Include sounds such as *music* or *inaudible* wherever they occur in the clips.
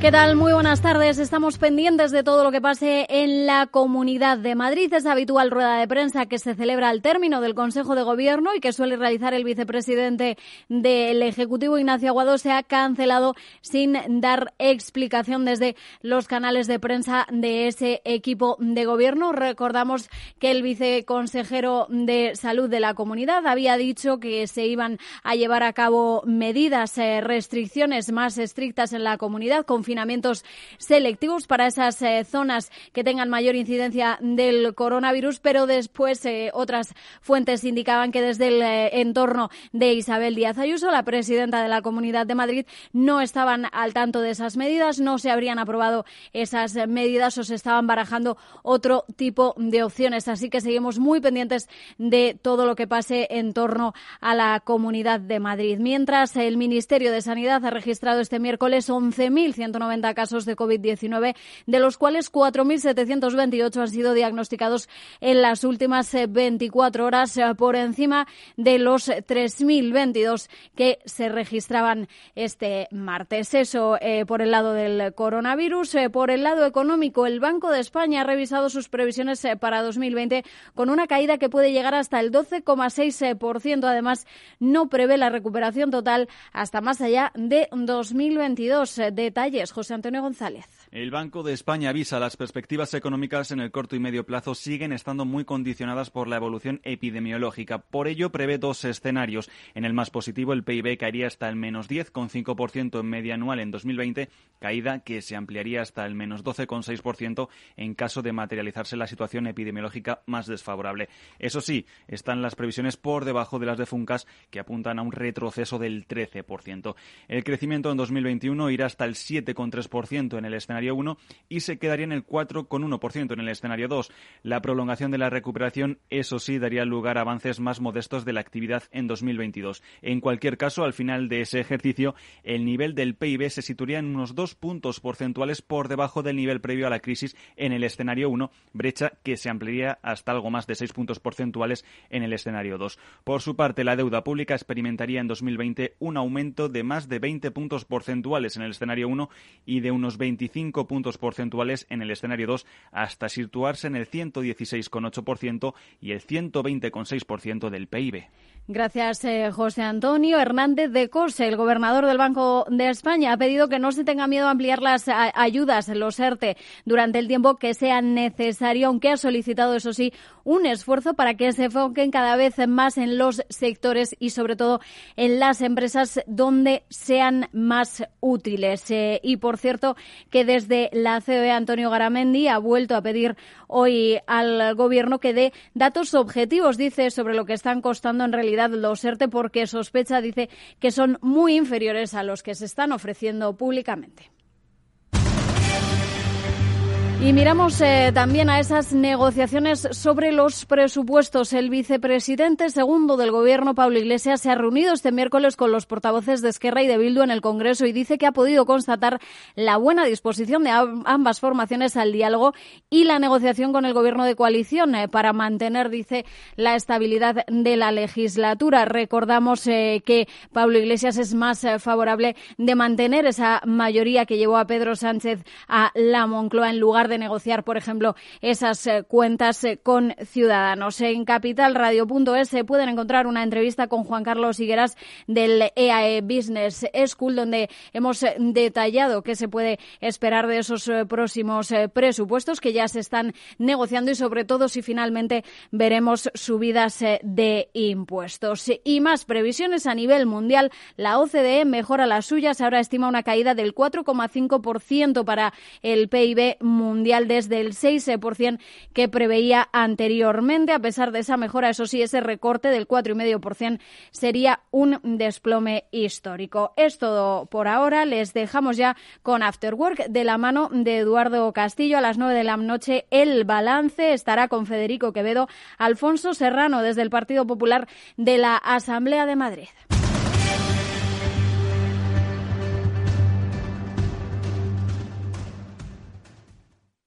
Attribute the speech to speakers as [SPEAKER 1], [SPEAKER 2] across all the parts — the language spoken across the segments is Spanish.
[SPEAKER 1] ¿Qué tal? Muy buenas tardes. Estamos pendientes de todo lo que pase en la Comunidad de Madrid. Es habitual rueda de prensa que se celebra al término del Consejo de Gobierno y que suele realizar el vicepresidente del Ejecutivo, Ignacio Aguado, se ha cancelado sin dar explicación desde los canales de prensa de ese equipo de gobierno. Recordamos que el viceconsejero de Salud de la Comunidad había dicho que se iban a llevar a cabo medidas, eh, restricciones más estrictas en la comunidad, confinamientos selectivos para esas eh, zonas que tengan mayor incidencia del coronavirus, pero después eh, otras fuentes indicaban que desde el eh, entorno de Isabel Díaz Ayuso, la presidenta de la Comunidad de Madrid, no estaban al tanto de esas medidas, no se habrían aprobado esas medidas o se estaban barajando otro tipo de opciones. Así que seguimos muy pendientes de todo lo que pase en torno a la Comunidad de Madrid. Mientras el Ministerio de Sanidad ha registrado este miércoles 11.100 90 casos de COVID-19, de los cuales 4.728 han sido diagnosticados en las últimas 24 eh, horas, eh, por encima de los 3.022 que se registraban este martes. Eso eh, por el lado del coronavirus. por el lado económico, el Banco de España ha revisado sus previsiones para 2020 con una caída que puede llegar hasta el 12,6%. Además, no prevé la recuperación total hasta más allá de 2022. Detalles José Antonio González.
[SPEAKER 2] El Banco de España avisa las perspectivas económicas en el corto y medio plazo siguen estando muy condicionadas por la evolución epidemiológica. Por ello, prevé dos escenarios. En el más positivo, el PIB caería hasta el menos 10,5% en media anual en 2020, caída que se ampliaría hasta el menos 12,6% en caso de materializarse la situación epidemiológica más desfavorable. Eso sí, están las previsiones por debajo de las de Funcas, que apuntan a un retroceso del 13%. El crecimiento en 2021 irá hasta el 7,3% en el escenario 1 y se quedaría en el 4,1% en el escenario 2. La prolongación de la recuperación, eso sí, daría lugar a avances más modestos de la actividad en 2022. En cualquier caso, al final de ese ejercicio, el nivel del PIB se situaría en unos dos puntos porcentuales por debajo del nivel previo a la crisis en el escenario 1, brecha que se ampliaría hasta algo más de seis puntos porcentuales en el escenario 2. Por su parte, la deuda pública experimentaría en 2020 un aumento de más de 20 puntos porcentuales en el escenario 1 y de unos 25 puntos porcentuales en el escenario 2 hasta situarse en el 116,8% y el 120,6% del PIB.
[SPEAKER 1] Gracias, eh, José Antonio Hernández de Cose, el gobernador del Banco de España, ha pedido que no se tenga miedo a ampliar las ayudas, los ERTE, durante el tiempo que sea necesario, aunque ha solicitado, eso sí, un esfuerzo para que se enfoquen cada vez más en los sectores y, sobre todo, en las empresas donde sean más útiles. Eh, y, por cierto, que desde la COE, Antonio Garamendi, ha vuelto a pedir hoy al Gobierno que dé datos objetivos, dice, sobre lo que están costando en realidad los ERTE porque sospecha, dice, que son muy inferiores a los que se están ofreciendo públicamente. Y miramos eh, también a esas negociaciones sobre los presupuestos. El vicepresidente segundo del Gobierno, Pablo Iglesias, se ha reunido este miércoles con los portavoces de Esquerra y de Bildu en el Congreso y dice que ha podido constatar la buena disposición de ambas formaciones al diálogo y la negociación con el Gobierno de coalición eh, para mantener, dice, la estabilidad de la legislatura. Recordamos eh, que Pablo Iglesias es más favorable de mantener esa mayoría que llevó a Pedro Sánchez a la Moncloa en lugar de negociar, por ejemplo, esas eh, cuentas eh, con ciudadanos. En capitalradio.es se pueden encontrar una entrevista con Juan Carlos Higueras del EAE e Business School, donde hemos eh, detallado qué se puede esperar de esos próximos presupuestos que ya se están negociando y, sobre todo, si finalmente veremos subidas de impuestos. Y más previsiones a nivel mundial. La OCDE mejora las suyas. Ahora estima una caída del 4,5% para el PIB mundial mundial desde el 6% que preveía anteriormente. A pesar de esa mejora, eso sí, ese recorte del 4,5% sería un desplome histórico. Es todo por ahora. Les dejamos ya con After Work de la mano de Eduardo Castillo a las 9 de la noche. El balance estará con Federico Quevedo, Alfonso Serrano desde el Partido Popular de la Asamblea de Madrid.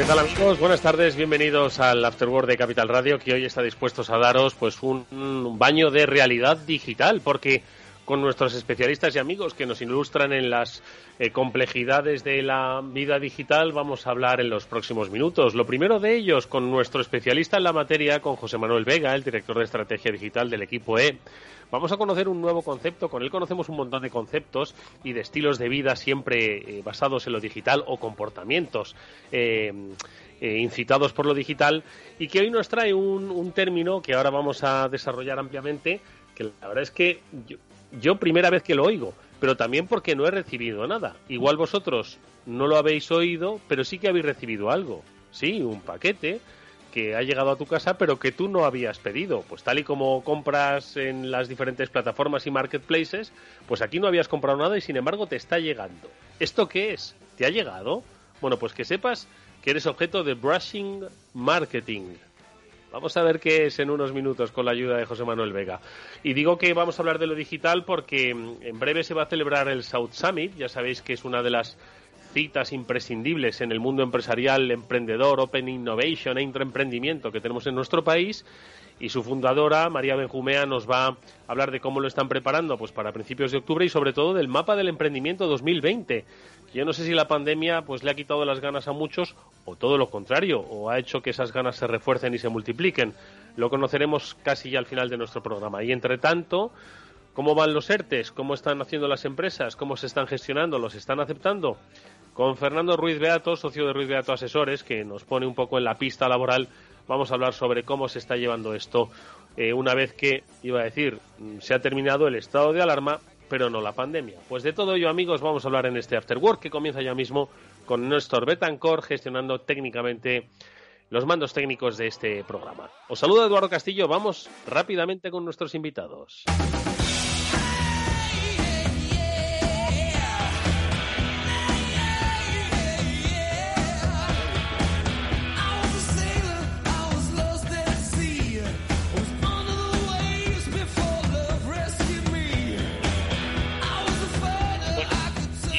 [SPEAKER 3] ¿Qué tal amigos? Buenas tardes, bienvenidos al Afterword de Capital Radio, que hoy está dispuesto a daros pues un, un baño de realidad digital, porque con nuestros especialistas y amigos que nos ilustran en las eh, complejidades de la vida digital vamos a hablar en los próximos minutos. Lo primero de ellos con nuestro especialista en la materia, con José Manuel Vega, el director de estrategia digital del equipo E. Vamos a conocer un nuevo concepto, con él conocemos un montón de conceptos y de estilos de vida siempre eh, basados en lo digital o comportamientos. Eh, incitados por lo digital y que hoy nos trae un, un, término que ahora vamos a desarrollar ampliamente que la verdad es que yo, yo primera vez que lo oigo pero también porque no he recibido nada igual vosotros no lo habéis oído pero sí que habéis recibido algo sí un paquete que ha llegado a tu casa pero que tú no habías pedido. Pues tal y como compras en las diferentes plataformas y marketplaces, pues aquí no habías comprado nada y sin embargo te está llegando. ¿Esto qué es? ¿Te ha llegado? Bueno, pues que sepas que eres objeto de brushing marketing. Vamos a ver qué es en unos minutos con la ayuda de José Manuel Vega. Y digo que vamos a hablar de lo digital porque en breve se va a celebrar el South Summit. Ya sabéis que es una de las citas imprescindibles en el mundo empresarial, emprendedor, Open Innovation e intraemprendimiento que tenemos en nuestro país. Y su fundadora, María Benjumea, nos va a hablar de cómo lo están preparando pues para principios de octubre y sobre todo del mapa del emprendimiento 2020. Yo no sé si la pandemia pues le ha quitado las ganas a muchos o todo lo contrario, o ha hecho que esas ganas se refuercen y se multipliquen. Lo conoceremos casi ya al final de nuestro programa. Y entre tanto, ¿cómo van los ERTES? ¿Cómo están haciendo las empresas? ¿Cómo se están gestionando? ¿Los están aceptando? Con Fernando Ruiz Beato, socio de Ruiz Beato Asesores, que nos pone un poco en la pista laboral, vamos a hablar sobre cómo se está llevando esto eh, una vez que, iba a decir, se ha terminado el estado de alarma, pero no la pandemia. Pues de todo ello, amigos, vamos a hablar en este After Work que comienza ya mismo con Néstor Betancor gestionando técnicamente los mandos técnicos de este programa. Os saluda Eduardo Castillo, vamos rápidamente con nuestros invitados.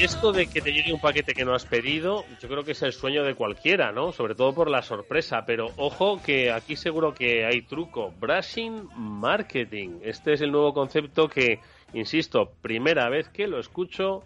[SPEAKER 3] Esto de que te llegue un paquete que no has pedido, yo creo que es el sueño de cualquiera, ¿no? Sobre todo por la sorpresa. Pero ojo que aquí seguro que hay truco. Brushing Marketing. Este es el nuevo concepto que, insisto, primera vez que lo escucho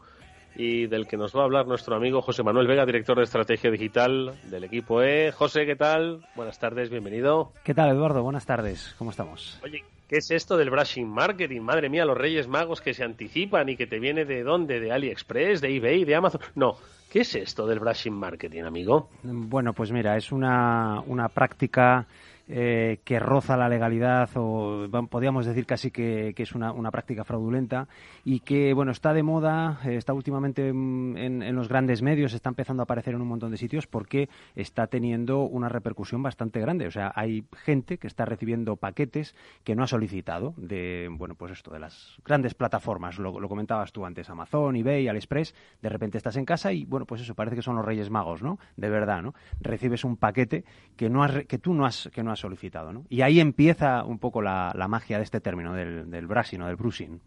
[SPEAKER 3] y del que nos va a hablar nuestro amigo José Manuel Vega, director de estrategia digital del equipo E. José, ¿qué tal? Buenas tardes, bienvenido.
[SPEAKER 4] ¿Qué tal, Eduardo? Buenas tardes, ¿cómo estamos?
[SPEAKER 3] Oye, ¿Qué es esto del brushing marketing? Madre mía, los Reyes Magos que se anticipan y que te viene de dónde? ¿De AliExpress, de eBay, de Amazon? No. ¿Qué es esto del brushing marketing, amigo?
[SPEAKER 4] Bueno, pues mira, es una, una práctica eh, que roza la legalidad o podríamos decir casi que, es una, práctica fraudulenta y que, bueno, está de moda, eh, está últimamente en, los grandes medios, está empezando a aparecer en un montón de sitios porque está teniendo una repercusión bastante grande. O sea, hay gente que está recibiendo paquetes que no ha solicitado de, bueno, pues esto, de las grandes plataformas. Lo, lo comentabas tú antes, Amazon, eBay, AliExpress. De repente estás en casa y, bueno, pues eso, parece que son los Reyes Magos, ¿no? De verdad, ¿no? Recibes un paquete que, no has, que tú no has, que no has solicitado. ¿no? Y ahí empieza un poco la, magia de este término, del, del brushing o del brushing.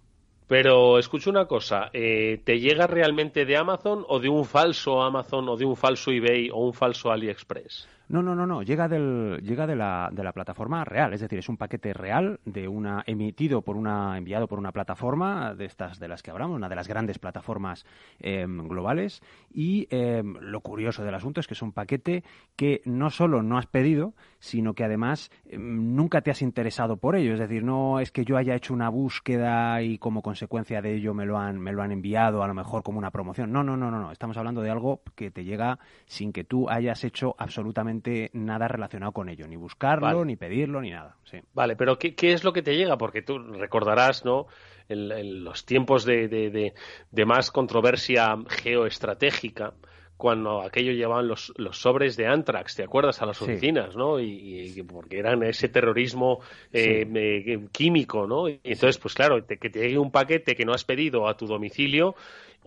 [SPEAKER 3] Pero escucha una cosa, eh, ¿te llega realmente de Amazon o de un falso Amazon o de un falso eBay o un falso AliExpress?
[SPEAKER 4] No, no, no, no. Llega del, llega de la, de la plataforma real. Es decir, es un paquete real de una emitido por una, enviado por una plataforma de estas de las que hablamos, una de las grandes plataformas em, globales. Y em, lo curioso del asunto es que es un paquete que no solo no has pedido, sino que además em, nunca te has interesado por ello. Es decir, no es que yo haya hecho una búsqueda y como consecuencia de ello me lo han, me lo han enviado, a lo mejor como una promoción. No, no, no, no, no. Estamos hablando de algo que te llega sin que tú hayas hecho absolutamente nada relacionado con ello, ni buscarlo, ni pedirlo, ni nada.
[SPEAKER 3] Vale, pero ¿qué, es lo que te llega? Porque tú recordarás, ¿no? En, los tiempos de, de, más controversia geoestratégica, cuando aquello llevaban los, los sobres de Antrax, ¿te acuerdas? A las oficinas, ¿no? Y, porque eran ese terrorismo eh, químico, ¿no? Y entonces, pues claro, que te llegue un paquete que no has pedido a tu domicilio,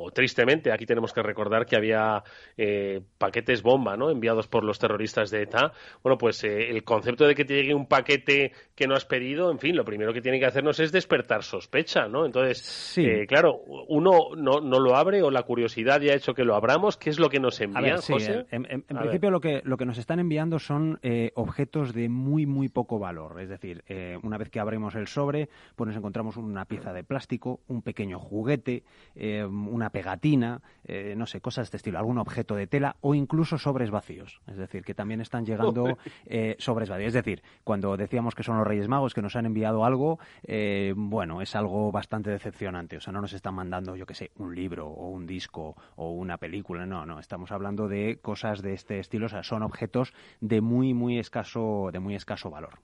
[SPEAKER 3] o tristemente, aquí tenemos que recordar que había eh, paquetes bomba, ¿no? Enviados por los terroristas de ETA. Bueno, pues eh, el concepto de que te llegue un paquete que no has pedido, en fin, lo primero que tiene que hacernos es despertar sospecha, ¿no? Entonces, eh, claro, uno no, no, lo abre o la curiosidad ya ha hecho que lo abramos. ¿Qué es lo que nos envían, José?
[SPEAKER 4] En, principio, lo que, lo que nos están enviando son objetos de muy, muy poco valor. Es decir, una vez que abrimos el sobre, pues nos encontramos una pieza de plástico, un pequeño juguete, una pegatina, eh, no sé, cosas de este estilo, algún objeto de tela o incluso sobres vacíos. Es decir, que también están llegando eh, sobres vacíos. Es decir, cuando decíamos que son los Reyes Magos que nos han enviado algo, eh, bueno, es algo bastante decepcionante. O sea, no nos están mandando, yo qué sé, un libro o un disco o una película. No, no, estamos hablando de cosas de este estilo. O sea, son objetos de muy, muy escaso, de muy escaso valor.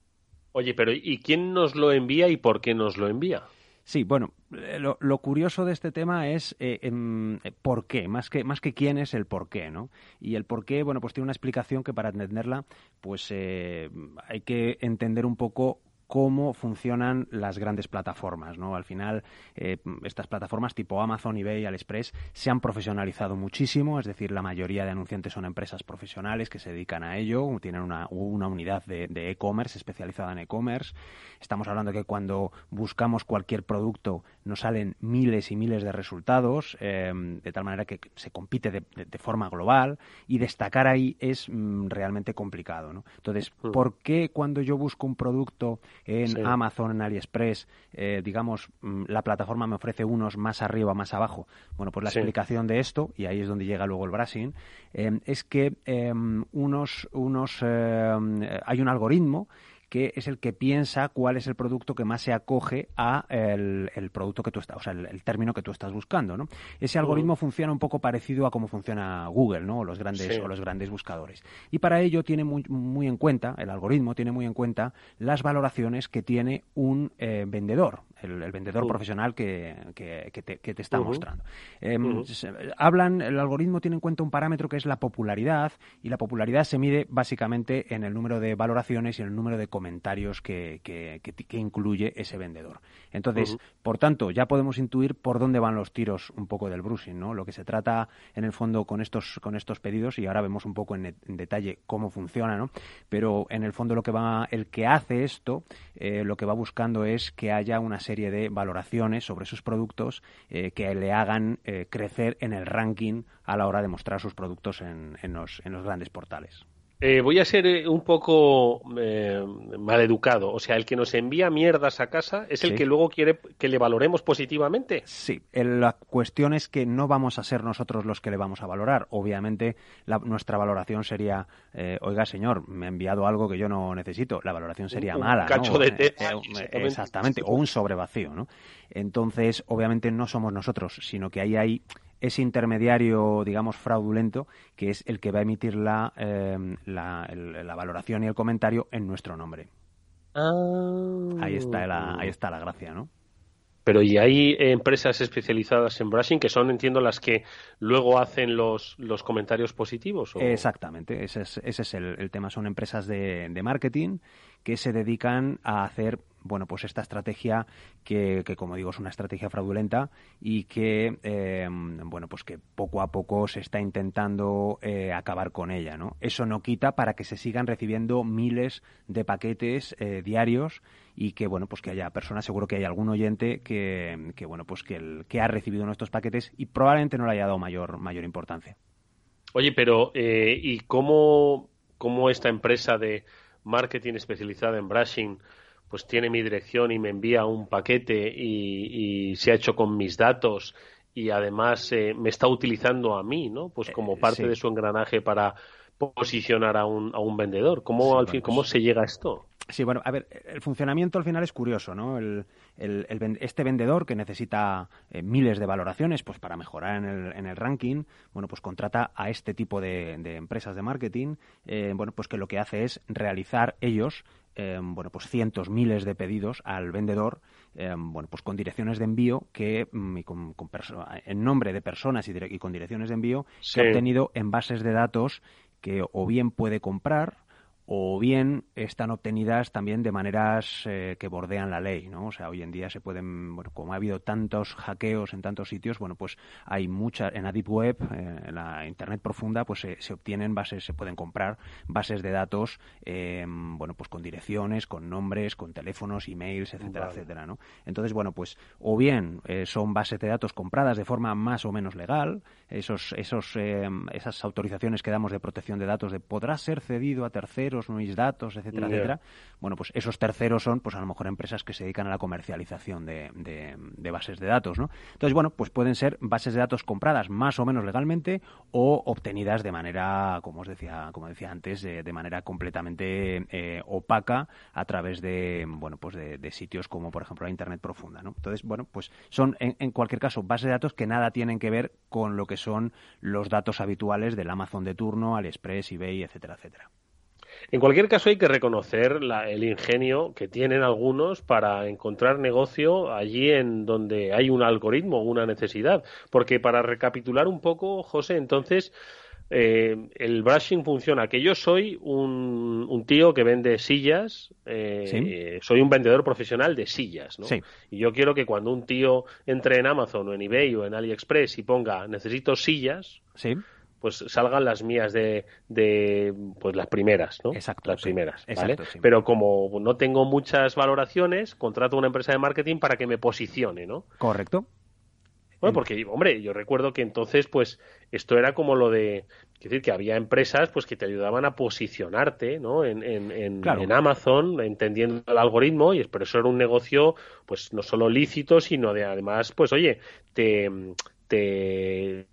[SPEAKER 3] Oye, pero ¿y quién nos lo envía y por qué nos lo envía?
[SPEAKER 4] Sí, bueno, eh, lo, curioso de este tema es eh, em, eh, por qué, más que, más que quién es el por qué, ¿no? Y el por qué, bueno, pues tiene una explicación que para entenderla, pues hay que entender un poco cómo funcionan las grandes plataformas. ¿no? Al final, eh, estas plataformas tipo Amazon, eBay, AliExpress se han profesionalizado muchísimo, es decir, la mayoría de anunciantes son empresas profesionales que se dedican a ello, tienen una, unidad de e-commerce especializada en e-commerce. Estamos hablando de que cuando buscamos cualquier producto nos salen miles y miles de resultados, eh, de tal manera que se compite de, forma global y destacar ahí es mm, realmente complicado. ¿no? Entonces, mm. ¿por qué cuando yo busco un producto en Amazon, en AliExpress, eh, digamos, mm, la plataforma me ofrece unos más arriba, más abajo. Bueno, pues la explicación de esto, y ahí es donde llega luego el branding, eh, es que em, unos, unos eh, hay un algoritmo que es el que piensa cuál es el producto que más se acoge a el, producto que tú estás, o sea, el, término que tú estás buscando, ¿no? Ese algoritmo funciona un poco parecido a cómo funciona Google, ¿no? O los grandes o los grandes buscadores. Y para ello tiene muy, muy en cuenta, el algoritmo tiene muy en cuenta las valoraciones que tiene un eh, vendedor, el, vendedor profesional que, que, te, está mostrando. Em, hablan, el algoritmo tiene en cuenta un parámetro que es la popularidad y la popularidad se mide básicamente en el número de valoraciones y en el número de comentarios que, que, incluye ese vendedor. Entonces, por tanto, ya podemos intuir por dónde van los tiros un poco del bruising, ¿no? Lo que se trata en el fondo con estos, con estos pedidos, y ahora vemos un poco en, detalle cómo funciona, ¿no? Pero en el fondo lo que va, el que hace esto, eh, lo que va buscando es que haya una serie de valoraciones sobre sus productos eh, que le hagan eh, crecer en el ranking a la hora de mostrar sus productos en, en los grandes portales.
[SPEAKER 3] Eh, voy a ser eh, un poco eh, maleducado. O sea, el que nos envía mierdas a casa es el que luego quiere que le valoremos positivamente.
[SPEAKER 4] Sí, la cuestión es que no vamos a ser nosotros los que le vamos a valorar. Obviamente, nuestra valoración sería, eh, oiga, señor, me ha enviado algo que yo no necesito. La valoración sería mala.
[SPEAKER 3] Un cacho de té.
[SPEAKER 4] exactamente, o un sobrevacío, ¿no? Entonces, obviamente, no somos nosotros, sino que ahí hay ese intermediario, digamos, fraudulento, que es el que va a emitir la, la, la valoración y el comentario en nuestro nombre.
[SPEAKER 3] Ah.
[SPEAKER 4] Ahí está la, ahí está la gracia, ¿no?
[SPEAKER 3] Pero y hay empresas especializadas en brushing que son, entiendo, las que luego hacen los, los comentarios positivos.
[SPEAKER 4] Exactamente, ese es, ese es el, tema. Son empresas de, de marketing que se dedican a hacer bueno, pues esta estrategia que, como digo, es una estrategia fraudulenta y que, eh, bueno, pues que poco a poco se está intentando eh, acabar con ella, ¿no? Eso no quita para que se sigan recibiendo miles de paquetes eh, diarios y que, bueno, pues que haya personas, seguro que hay algún oyente que, que bueno, pues que, el, que ha recibido nuestros paquetes y probablemente no le haya dado mayor, mayor importancia.
[SPEAKER 3] Oye, pero ¿y cómo, cómo esta empresa de marketing especializada en brushing pues tiene mi dirección y me envía un paquete y, se ha hecho con mis datos y además eh, me está utilizando a mí, ¿no? Pues como eh, parte de su engranaje para posicionar a un, a un vendedor. ¿Cómo, al fin, ¿cómo pues se llega a esto?
[SPEAKER 4] Sí, bueno, a ver, el funcionamiento al final es curioso, ¿no? El, este vendedor que necesita eh, miles de valoraciones pues para mejorar en el, en el, ranking, bueno, pues contrata a este tipo de, empresas de marketing, bueno, pues que lo que hace es realizar ellos Em, bueno, pues cientos, miles de pedidos al vendedor, em, bueno, pues con direcciones de envío que, mm, con, en nombre de personas y, con direcciones de envío que ha obtenido en bases de datos que o bien puede comprar o bien están obtenidas también de maneras eh, que bordean la ley, ¿no? O sea, hoy en día se pueden, bueno, como ha habido tantos hackeos en tantos sitios, bueno, pues hay muchas, en la Deep Web, eh, en la Internet profunda, pues se, obtienen bases, se pueden comprar bases de datos, em, bueno, pues con direcciones, con nombres, con teléfonos, emails, etcétera, etcétera, ¿no? Entonces, bueno, pues o bien eh, son bases de datos compradas de forma más o menos legal, esos, esos, em, esas autorizaciones que damos de protección de datos de podrá ser cedido a terceros mis datos, etcétera, etcétera. Bueno, pues esos terceros son, pues a lo mejor empresas que se dedican a la comercialización de, de, bases de datos, ¿no? Entonces, bueno, pues pueden ser bases de datos compradas más o menos legalmente o obtenidas de manera, como os decía, como decía antes, de, manera completamente eh, opaca a través de, bueno, pues de, sitios como, por ejemplo, la Internet profunda, ¿no? Entonces, bueno, pues son, en, en cualquier caso, bases de datos que nada tienen que ver con lo que son los datos habituales del Amazon de turno, AliExpress, eBay, etcétera, etcétera.
[SPEAKER 3] En cualquier caso, hay que reconocer el ingenio que tienen algunos para encontrar negocio allí en donde hay un algoritmo, una necesidad. Porque para recapitular un poco, José, entonces, eh, el brushing funciona que yo soy un, tío que vende sillas, eh, soy un vendedor profesional de sillas, ¿no? Y yo quiero que cuando un tío entre en Amazon o en eBay o en AliExpress y ponga necesito sillas,
[SPEAKER 4] ¿Sí?
[SPEAKER 3] pues salgan las mías de, de pues las primeras, ¿no?
[SPEAKER 4] Exacto.
[SPEAKER 3] Las primeras, ¿vale? Pero como no tengo muchas valoraciones, contrato a una empresa de marketing para que me posicione, ¿no?
[SPEAKER 4] Correcto.
[SPEAKER 3] Bueno, porque, hombre, yo recuerdo que entonces, pues, esto era como lo de, es decir, que había empresas, pues, que te ayudaban a posicionarte, ¿no? En, en, en, Amazon, entendiendo el algoritmo, y por eso era un negocio, pues, no solo lícito, sino de, además, pues, oye, te, te,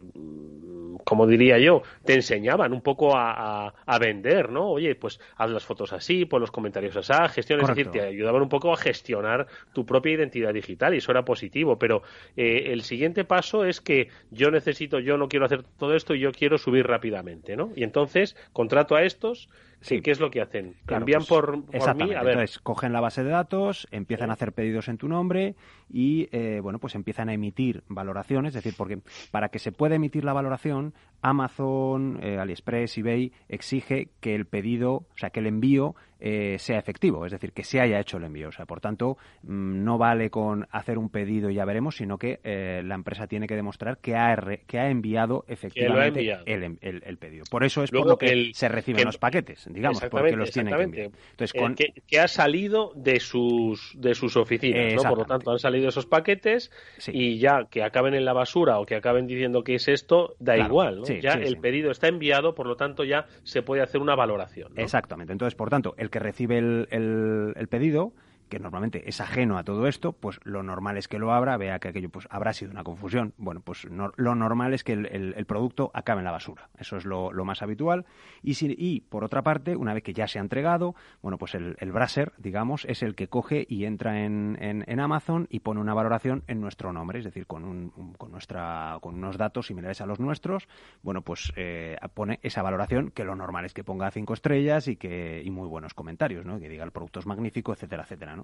[SPEAKER 3] como diría yo, te enseñaban un poco a, a, vender, ¿no? Oye, pues haz las fotos así, pon los comentarios así, gestiona, es decir, te ayudaban un poco a gestionar tu propia identidad digital y eso era positivo, pero eh, el siguiente paso es que yo necesito, yo no quiero hacer todo esto y yo quiero subir rápidamente, ¿no? Y entonces contrato a estos Sí. ¿Qué es lo que hacen? Cambian pues, por, mí. A ver.
[SPEAKER 4] Entonces, cogen la base de datos, empiezan a hacer pedidos en tu nombre y, eh, bueno, pues empiezan a emitir valoraciones. Es decir, porque para que se pueda emitir la valoración, Amazon, eh, AliExpress, eBay exige que el pedido, o sea, que el envío eh, sea efectivo, es decir, que se haya hecho el envío. O sea, por tanto, mm, no vale con hacer un pedido y ya veremos, sino que eh, la empresa tiene que demostrar que ha, que ha enviado efectivamente El, el, pedido. Por eso es por lo que se reciben los paquetes, digamos, porque los tienen que enviar.
[SPEAKER 3] Entonces, que, ha salido de sus, de sus oficinas, ¿no? Por lo tanto, han salido esos paquetes y ya que acaben en la basura o que acaben diciendo que es esto, da igual, ¿no? Ya el pedido está enviado, por lo tanto, ya se puede hacer una valoración.
[SPEAKER 4] Exactamente. Entonces, por tanto, el que recibe el, el, pedido que normalmente es ajeno a todo esto, pues lo normal es que lo abra, vea que aquello pues habrá sido una confusión. Bueno, pues lo normal es que el, producto acabe en la basura. Eso es lo, más habitual. Y, por otra parte, una vez que ya se ha entregado, bueno, pues el, el browser, digamos, es el que coge y entra en, Amazon y pone una valoración en nuestro nombre, es decir, con, con, nuestra, con unos datos similares a los nuestros, bueno, pues eh, pone esa valoración que lo normal es que ponga cinco estrellas y que y muy buenos comentarios, ¿no? Que diga el producto es magnífico, etcétera, etcétera, ¿no?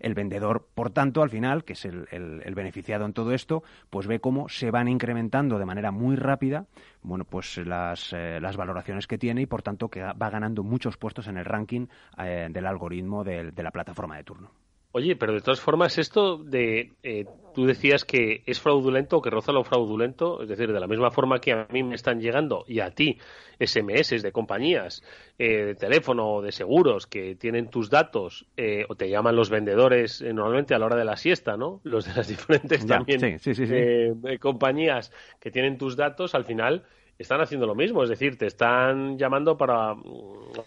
[SPEAKER 4] El vendedor, por tanto, al final, que es el, beneficiado en todo esto, pues ve cómo se van incrementando de manera muy rápida, bueno, pues las, eh, valoraciones que tiene y, por tanto, que va ganando muchos puestos en el ranking eh, del algoritmo de la plataforma de turno.
[SPEAKER 3] Oye, pero de todas formas, esto de. Eh, tú decías que es fraudulento o que roza lo fraudulento, es decir, de la misma forma que a mí me están llegando y a ti SMS de compañías, eh, de teléfono o de seguros que tienen tus datos eh, o te llaman los vendedores normalmente a la hora de la siesta, ¿no? *laughs* Los de las diferentes también compañías que tienen tus datos, al final están haciendo lo mismo, es decir, te están llamando para mm,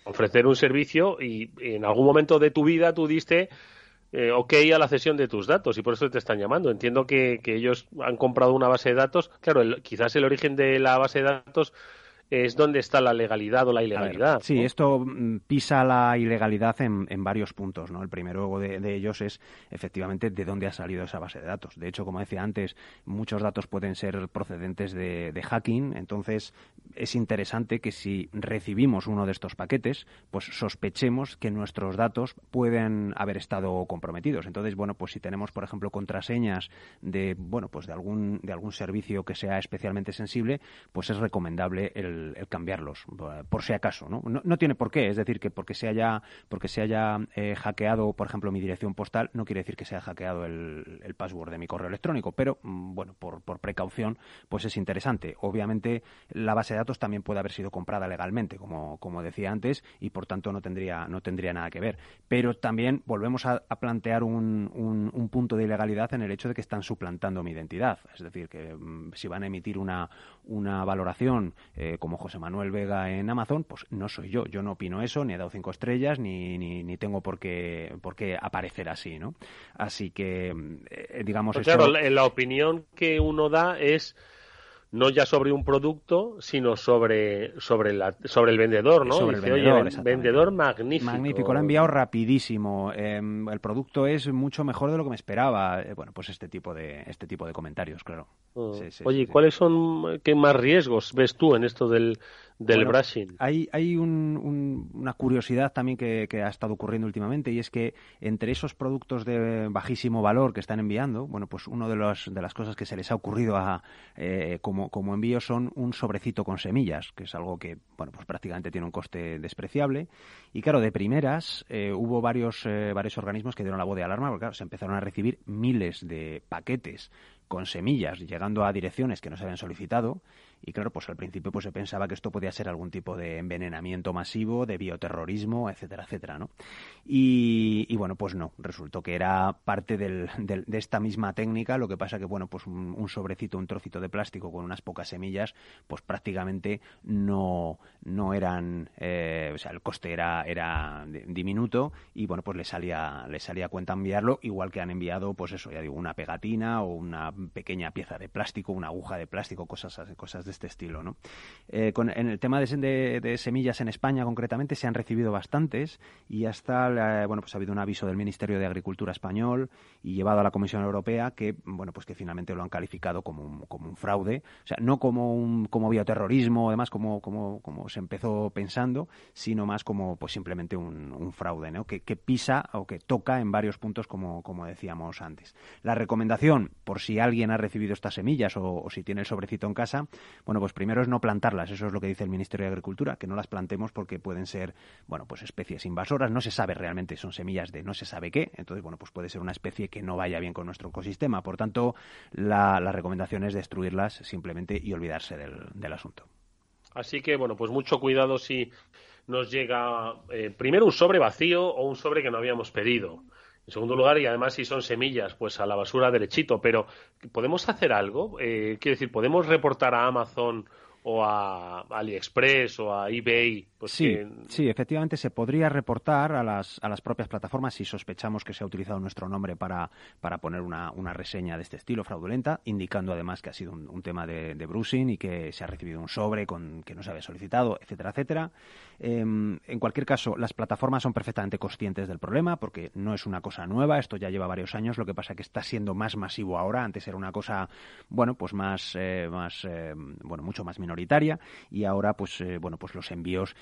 [SPEAKER 3] ofrecer un servicio y en algún momento de tu vida tú diste eh, ok a la cesión de tus datos y por eso te están llamando. Entiendo que, que ellos han comprado una base de datos. Claro, quizás el origen de la base de datos es donde está la legalidad o la ilegalidad.
[SPEAKER 4] sí, esto mm, pisa la ilegalidad en, varios puntos. ¿no? El primero de, ellos es efectivamente de dónde ha salido esa base de datos. De hecho, como decía antes, muchos datos pueden ser procedentes de, hacking. Entonces, es interesante que si recibimos uno de estos paquetes, pues sospechemos que nuestros datos pueden haber estado comprometidos. Entonces, bueno, pues si tenemos, por ejemplo, contraseñas de, bueno, pues de algún, de algún servicio que sea especialmente sensible, pues es recomendable el el, cambiarlos, por si acaso, ¿no? ¿no? tiene por qué, es decir, que porque se haya, porque se haya eh, hackeado, por ejemplo, mi dirección postal, no quiere decir que se haya hackeado el, el password de mi correo electrónico, pero, mm, bueno, por, por, precaución, pues es interesante. Obviamente, la base de datos también puede haber sido comprada legalmente, como, como decía antes, y por tanto no tendría, no tendría nada que ver. Pero también volvemos a, plantear un, un, punto de ilegalidad en el hecho de que están suplantando mi identidad. Es decir, que mm, si van a emitir una, una valoración eh, como José Manuel Vega en Amazon, pues no soy yo. Yo no opino eso, ni he dado cinco estrellas, ni, ni, tengo por qué, por qué aparecer así, ¿no? Así que, eh, digamos...
[SPEAKER 3] Pues claro, la opinión que uno da es no ya sobre un producto, sino sobre, sobre, la, sobre el vendedor, ¿no?
[SPEAKER 4] Sobre el vendedor,
[SPEAKER 3] vendedor magnífico.
[SPEAKER 4] Magnífico, lo ha enviado rapidísimo. Em, el producto es mucho mejor de lo que me esperaba. Eh, bueno, pues este tipo de, este tipo de comentarios, claro.
[SPEAKER 3] Mm. Oye, ¿cuáles son, qué más riesgos ves tú en esto del, del brushing.
[SPEAKER 4] Hay, hay una curiosidad también que, ha estado ocurriendo últimamente y es que entre esos productos de bajísimo valor que están enviando, bueno, pues una de, de las cosas que se les ha ocurrido a, eh, como, como envío son un sobrecito con semillas, que es algo que, bueno, pues prácticamente tiene un coste despreciable. Y claro, de primeras eh, hubo varios, eh, varios organismos que dieron la voz de alarma, porque claro, se empezaron a recibir miles de paquetes con semillas llegando a direcciones que no se habían solicitado y claro, pues al principio pues se pensaba que esto podía ser algún tipo de envenenamiento masivo, de bioterrorismo, etcétera, etcétera, ¿no? Y, bueno, pues no, resultó que era parte de esta misma técnica, lo que pasa que, bueno, pues un, sobrecito, un trocito de plástico con unas pocas semillas, pues prácticamente no, no eran, eh, o sea, el coste era, era diminuto y, bueno, pues le salía, le salía cuenta enviarlo, igual que han enviado, pues eso, ya digo, una pegatina o una pequeña pieza de plástico, una aguja de plástico, cosas, cosas de este estilo. ¿no? Eh, en el tema de, semillas en España, concretamente, se han recibido bastantes y hasta eh, bueno, pues ha habido un aviso del Ministerio de Agricultura español y llevado a la Comisión Europea que, bueno, pues que finalmente lo han calificado como un, como un fraude, o sea, no como un como bioterrorismo, además, como, como, como se empezó pensando, sino más como pues simplemente un, fraude, ¿no? Que, pisa o que toca en varios puntos, como, como decíamos antes. La recomendación, por si alguien ha recibido estas semillas o si tiene el sobrecito en casa, bueno, pues primero es no plantarlas, eso es lo que dice el Ministerio de Agricultura, que no las plantemos porque pueden ser, bueno, pues especies invasoras, no se sabe realmente, son semillas de no se sabe qué, entonces, bueno, pues puede ser una especie que no vaya bien con nuestro ecosistema. Por tanto, la, recomendación es destruirlas simplemente y olvidarse del, asunto.
[SPEAKER 3] Así que, bueno, pues mucho cuidado si nos llega eh, primero un sobre vacío o un sobre que no habíamos pedido. En segundo lugar, y además si son semillas, pues a la basura derechito. Pero, ¿podemos hacer algo? Eh, quiero decir, ¿podemos reportar a Amazon o a AliExpress o a eBay. Pues
[SPEAKER 4] sí, sí, efectivamente se podría reportar a las, a las propias plataformas si sospechamos que se ha utilizado nuestro nombre para, para poner una, una reseña de este estilo fraudulenta, indicando además que ha sido un, tema de, de, bruising y que se ha recibido un sobre con que no se había solicitado, etcétera, etcétera. Em, en cualquier caso, las plataformas son perfectamente conscientes del problema porque no es una cosa nueva, esto ya lleva varios años, lo que pasa es que está siendo más masivo ahora, antes era una cosa, bueno, pues más, eh, más eh, bueno, mucho más minoritaria y ahora pues eh, bueno pues los envíos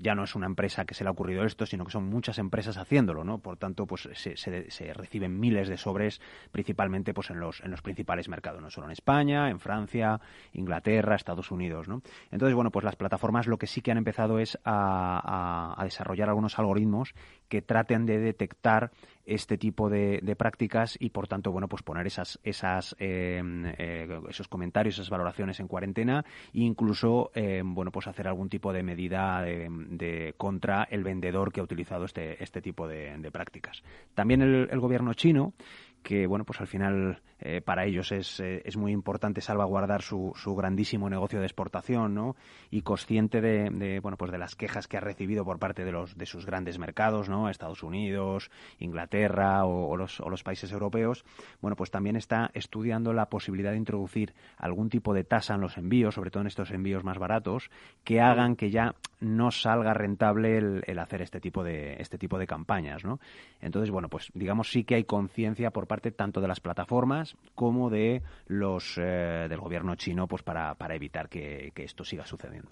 [SPEAKER 4] ya no es una empresa que se le ha ocurrido esto sino que son muchas empresas haciéndolo no por tanto pues se, se, reciben miles de sobres principalmente pues en los en los principales mercados no solo en España en Francia Inglaterra Estados Unidos no entonces bueno pues las plataformas lo que sí que han empezado es a, a desarrollar algunos algoritmos que traten de detectar este tipo de, prácticas y por tanto bueno pues poner esas em, eh, esos comentarios esas valoraciones en cuarentena e incluso em, bueno pues hacer algún tipo de medida de, contra el vendedor que ha utilizado este este tipo de, prácticas. También el, gobierno chino que bueno pues al final eh, para ellos es, eh, es, muy importante salvaguardar su, su, grandísimo negocio de exportación ¿no? y consciente de, bueno pues de las quejas que ha recibido por parte de los de sus grandes mercados no Estados Unidos Inglaterra o, los, o los países europeos. Bueno pues también está estudiando la posibilidad de introducir algún tipo de tasa en los envíos sobre todo en estos envíos más baratos que hagan que ya no salga rentable el, el hacer este tipo de este tipo de campañas no entonces bueno pues digamos sí que hay conciencia por parte tanto de las plataformas como de los eh, del gobierno chino pues para, para evitar que, esto siga sucediendo.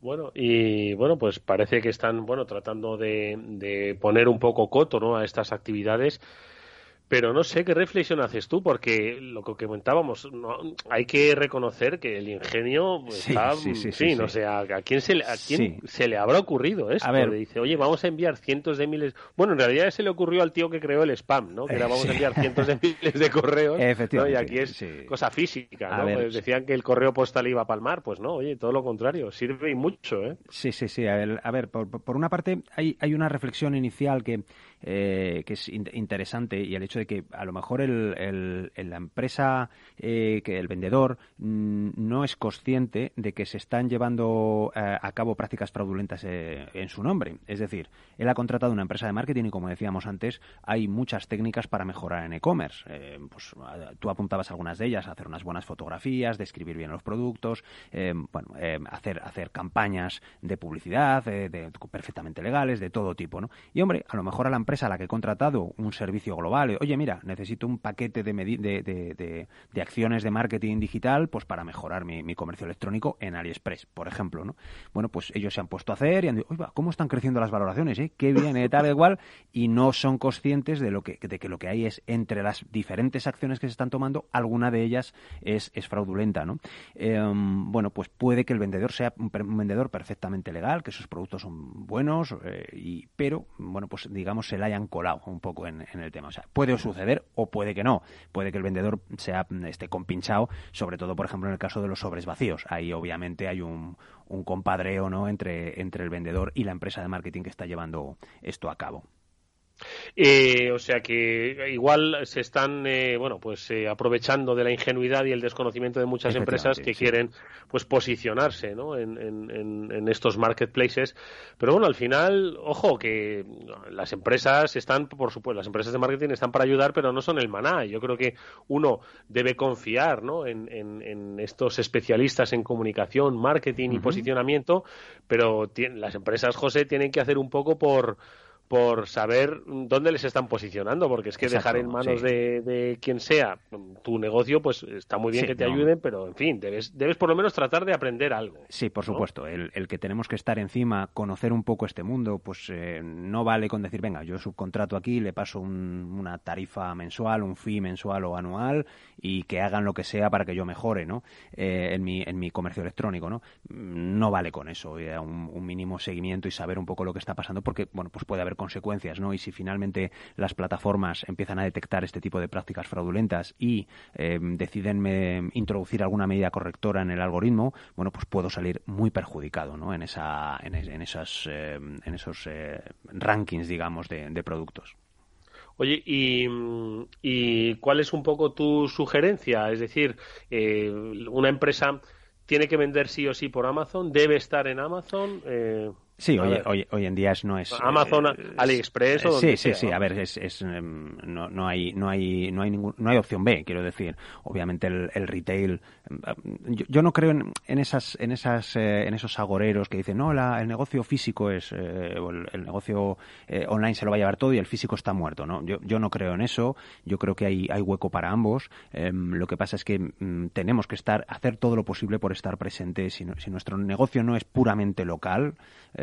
[SPEAKER 3] Bueno, y bueno, pues parece que están bueno tratando de, de poner un poco coto ¿no? a estas actividades pero no sé qué reflexión haces tú, porque lo que comentábamos, no, hay que reconocer que el ingenio está, sí, sí, sí, o sea, ¿a quién se le, a quién se le habrá ocurrido esto? A ver, dice, oye, vamos a enviar cientos de miles. Bueno, en realidad se le ocurrió al tío que creó el spam, ¿no? Que era vamos a enviar cientos de *laughs* miles de correos. Efectivamente. Y aquí es cosa física, ¿no? Pues decían que el correo postal iba a palmar, pues no, oye, todo lo contrario, sirve y mucho, ¿eh?
[SPEAKER 4] Sí, sí, sí. A ver, a ver por, por, una parte, hay, hay una reflexión inicial que eh, que es interesante y el hecho de que a lo mejor el, la empresa, eh, que el vendedor mm, no es consciente de que se están llevando eh, a cabo prácticas fraudulentas en su nombre. Es decir, él ha contratado una empresa de marketing y como decíamos antes, hay muchas técnicas para mejorar en e-commerce. pues tú apuntabas algunas de ellas, hacer unas buenas fotografías, describir bien los productos, bueno, hacer, hacer campañas de publicidad perfectamente legales, de todo tipo, ¿no? Y hombre, a lo mejor a la empresa a la que he contratado un servicio global, oye, mira, necesito un paquete de, de, acciones de marketing digital pues para mejorar mi, comercio electrónico en AliExpress, por ejemplo, ¿no? Bueno, pues ellos se han puesto a hacer y han dicho, oye, ¿cómo están creciendo las valoraciones? Eh? Qué bien, eh, tal, igual, y no son conscientes de, lo que, de que lo que hay es entre las diferentes acciones que se están tomando, alguna de ellas es, es fraudulenta, ¿no? Em, bueno, pues puede que el vendedor sea un, vendedor perfectamente legal, que sus productos son buenos, eh, pero, bueno, pues digamos se la hayan colado un poco en, el tema. O sea, puede suceder o puede que no. Puede que el vendedor sea esté compinchado, sobre todo, por ejemplo, en el caso de los sobres vacíos. Ahí obviamente hay un, un compadreo ¿no? entre, entre el vendedor y la empresa de marketing que está llevando esto a cabo.
[SPEAKER 3] Eh, o sea que igual se están eh, bueno pues eh, aprovechando de la ingenuidad y el desconocimiento de muchas empresas que quieren pues posicionarse ¿no? en, en, estos marketplaces pero bueno al final ojo que las empresas están por supuesto las empresas de marketing están para ayudar pero no son el maná yo creo que uno debe confiar ¿no? en, estos especialistas en comunicación marketing y posicionamiento pero las empresas José tienen que hacer un poco por por saber dónde les están posicionando, porque es que dejar en manos de, quien sea tu negocio, pues está muy bien que te ayuden, pero en fin, debes, debes por lo menos tratar de aprender algo.
[SPEAKER 4] Sí, por supuesto. El, el, que tenemos que estar encima, conocer un poco este mundo, pues eh, no vale con decir, venga, yo subcontrato aquí, le paso una tarifa mensual, un fee mensual o anual y que hagan lo que sea para que yo mejore, ¿no? Eh, en, mi, en mi comercio electrónico, ¿no? No vale con eso, un, un mínimo seguimiento y saber un poco lo que está pasando, porque, bueno, pues puede haber consecuencias, ¿no? Y si finalmente las plataformas empiezan a detectar este tipo de prácticas fraudulentas y eh, deciden eh, introducir alguna medida correctora en el algoritmo, bueno, pues puedo salir muy perjudicado, ¿no? En esa, en, esas, eh, en esos rankings, digamos, de, productos.
[SPEAKER 3] Oye, y, ¿y, cuál es un poco tu sugerencia? Es decir, una empresa tiene que vender sí o sí por Amazon, debe estar en Amazon. Eh,
[SPEAKER 4] Sí, hoy, hoy, hoy, en día no es
[SPEAKER 3] Amazon, eh, AliExpress o
[SPEAKER 4] sí, sí, sí. A ver, es, es em, no, no, hay no hay no hay ningún, no hay opción B, quiero decir. Obviamente el, el retail. Em, yo, no creo en, en, esas en esas eh, en esos agoreros que dicen no, la, el negocio físico es eh, el, el, negocio online se lo va a llevar todo y el físico está muerto, ¿no? Yo, yo no creo en eso. Yo creo que hay hay hueco para ambos. Em, lo que pasa es que mm, tenemos que estar hacer todo lo posible por estar presentes. Si, si nuestro negocio no es puramente local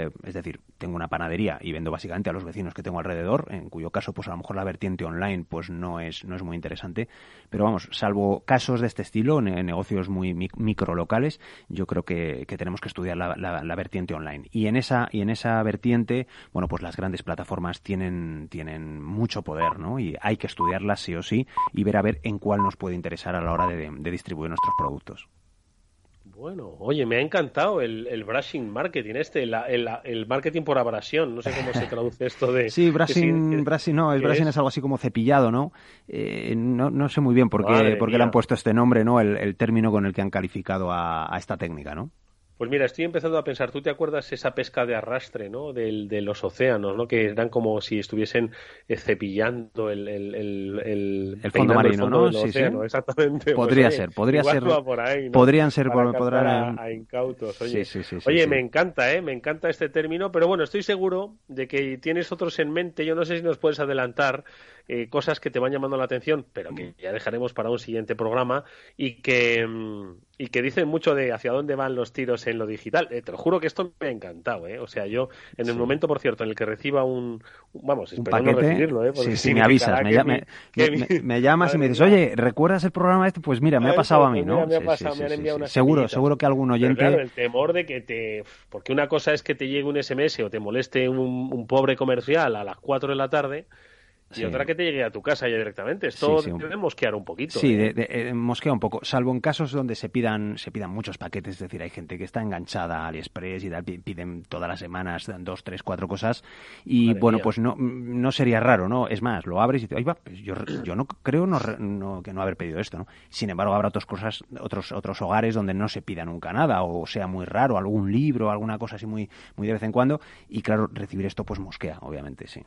[SPEAKER 4] eh, es decir, tengo una panadería y vendo básicamente a los vecinos que tengo alrededor, en cuyo caso, pues a lo mejor la vertiente online pues no es, no es muy interesante. Pero vamos, salvo casos de este estilo, en negocios muy micro locales, yo creo que, tenemos que estudiar la, la, vertiente online. Y en esa, y en esa vertiente, bueno, pues las grandes plataformas tienen, tienen mucho poder, ¿no? Y hay que estudiarlas sí o sí y ver a ver en cuál nos puede interesar a la hora de distribuir nuestros productos.
[SPEAKER 3] Bueno, oye, me ha encantado el, el brushing marketing este, el, el, marketing por abrasión. No sé cómo se traduce esto de... *laughs*
[SPEAKER 4] Sí, brushing, brushing no, el brushing es? algo así como cepillado, ¿no? Eh, no, no sé muy bien por qué, por qué le han puesto este nombre, ¿no? El, término con el que han calificado a, a esta técnica, ¿no?
[SPEAKER 3] Pues mira, estoy empezando a pensar, ¿tú te acuerdas esa pesca de arrastre, ¿no? Del, de los océanos, ¿no? Que eran como si estuviesen eh, cepillando el, el, el,
[SPEAKER 4] el fondo marino, ¿no?
[SPEAKER 3] Sí, océano, sí. Exactamente.
[SPEAKER 4] Pues, podría ser, podría ser. Podrían ser,
[SPEAKER 3] podrán... a, incautos. Oye, sí, sí, oye me encanta, ¿eh? Me encanta este término, pero bueno, estoy seguro de que tienes otros en mente. Yo no sé si nos puedes adelantar eh, cosas que te van llamando la atención, pero que ya dejaremos para un siguiente programa y que, mm, y que dicen mucho de hacia dónde van los tiros en lo digital. Eh, te lo juro que esto me ha encantado, ¿eh? O sea, yo en el momento, por cierto, en el que reciba un, vamos, espero no recibirlo, ¿eh?
[SPEAKER 4] Sí, sí, me avisas, me, llamas y me dices, oye, ¿recuerdas el programa este? Pues mira, me ha pasado a mí, ¿no? seguro, seguro que algún oyente...
[SPEAKER 3] claro, el temor de que te... Porque una cosa es que te llegue un SMS o te moleste un, un pobre comercial a las 4 de la tarde y otra que te llegue a tu casa ya directamente. Esto debe mosquear un poquito.
[SPEAKER 4] Sí, ¿eh? de, eh, mosquea un poco. Salvo en casos donde se pidan, se pidan muchos paquetes. Es decir, hay gente que está enganchada a AliExpress y piden todas las semanas dos, tres, cuatro cosas. Y bueno, pues no, no sería raro, ¿no? Es más, lo abres y dices, va, pues yo, yo no creo no, que no haber pedido esto, ¿no? Sin embargo, habrá otras cosas, otros, otros hogares donde no se pida nunca nada o sea muy raro, algún libro, alguna cosa así muy, muy de vez en cuando. Y claro, recibir esto pues mosquea, obviamente, sí.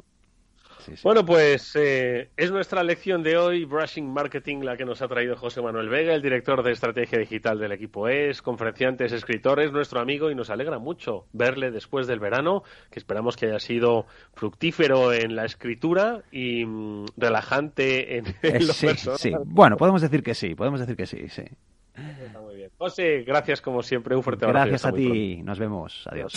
[SPEAKER 3] Bueno, pues eh, es nuestra lección de hoy, Brushing Marketing, la que nos ha traído José Manuel Vega, el director de estrategia digital del equipo ES, conferenciantes, escritores, nuestro amigo, y nos alegra mucho verle después del verano, que esperamos que haya sido fructífero en la escritura y mm, relajante en, en
[SPEAKER 4] eh, sí, sí, bueno, podemos decir que sí, podemos decir que sí, sí.
[SPEAKER 3] Está muy bien. José, gracias como siempre, un fuerte abrazo.
[SPEAKER 4] Gracias a ti, nos vemos, adiós.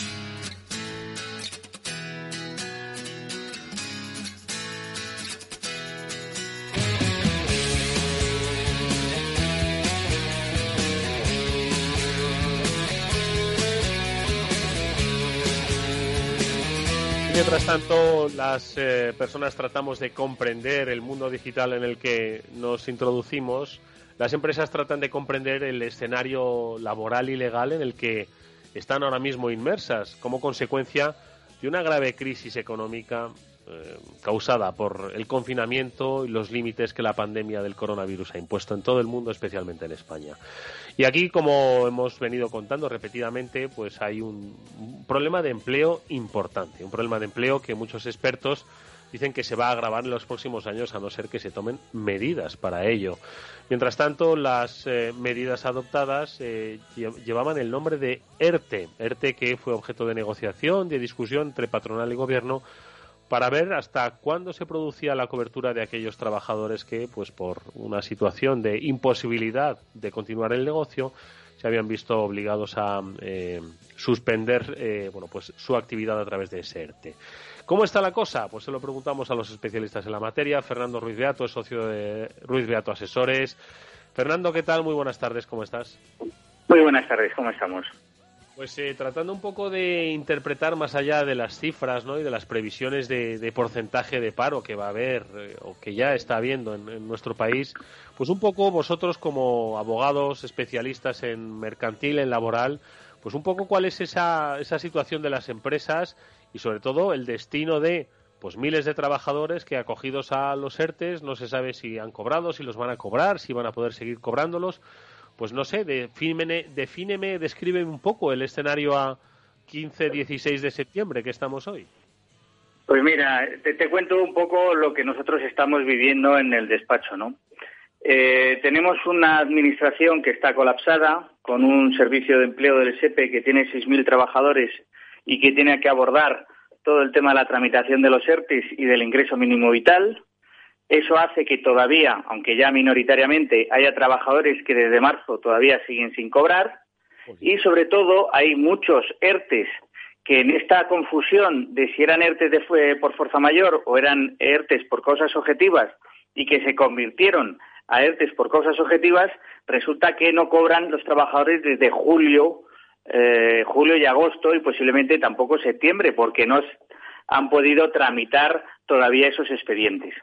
[SPEAKER 3] Tanto las eh, personas tratamos de comprender el mundo digital en el que nos introducimos, las empresas tratan de comprender el escenario laboral y legal en el que están ahora mismo inmersas como consecuencia de una grave crisis económica eh, causada por el confinamiento y los límites que la pandemia del coronavirus ha impuesto en todo el mundo, especialmente en España. Y aquí, como hemos venido contando repetidamente, pues hay un, problema de empleo importante, un problema de empleo que muchos expertos dicen que se va a agravar en los próximos años a no ser que se tomen medidas para ello. Mientras tanto, las eh, medidas adoptadas eh, llevaban el nombre de ERTE, ERTE que fue objeto de negociación, de discusión entre patronal y gobierno para ver hasta cuándo se producía la cobertura de aquellos trabajadores que, pues por una situación de imposibilidad de continuar el negocio, se habían visto obligados a eh, suspender eh, bueno, pues su actividad a través de ese. ¿Cómo está la cosa? Pues se lo preguntamos a los especialistas en la materia. Fernando Ruiz Beato es socio de Ruiz Beato Asesores. Fernando, ¿qué tal? Muy buenas tardes, ¿cómo estás?
[SPEAKER 5] Muy buenas tardes, ¿cómo estamos?
[SPEAKER 3] Pues eh, tratando un poco de interpretar más allá de las cifras ¿no? y de las previsiones de, porcentaje de paro que va a haber eh, o que ya está habiendo en, nuestro país, pues un poco vosotros como abogados especialistas en mercantil, en laboral, pues un poco cuál es esa, esa situación de las empresas y sobre todo el destino de pues miles de trabajadores que acogidos a los ERTES no se sabe si han cobrado, si los van a cobrar, si van a poder seguir cobrándolos pues no sé, defíneme, defíneme, un poco el escenario a 15, 16 de septiembre que estamos hoy.
[SPEAKER 5] Pues mira, te, cuento un poco lo que nosotros estamos viviendo en el despacho, ¿no? Eh, tenemos una administración que está colapsada, con un servicio de empleo del SEPE que tiene 6.000 trabajadores y que tiene que abordar todo el tema de la tramitación de los ERTES y del ingreso mínimo vital. Eso hace que todavía, aunque ya minoritariamente, haya trabajadores que desde marzo todavía siguen sin cobrar. Y sobre todo hay muchos ERTES que en esta confusión de si eran ERTES de, por fuerza mayor o eran ERTES por causas objetivas y que se convirtieron a ERTES por causas objetivas, resulta que no cobran los trabajadores desde julio, eh, julio y agosto y posiblemente tampoco septiembre, porque no han podido tramitar todavía esos expedientes.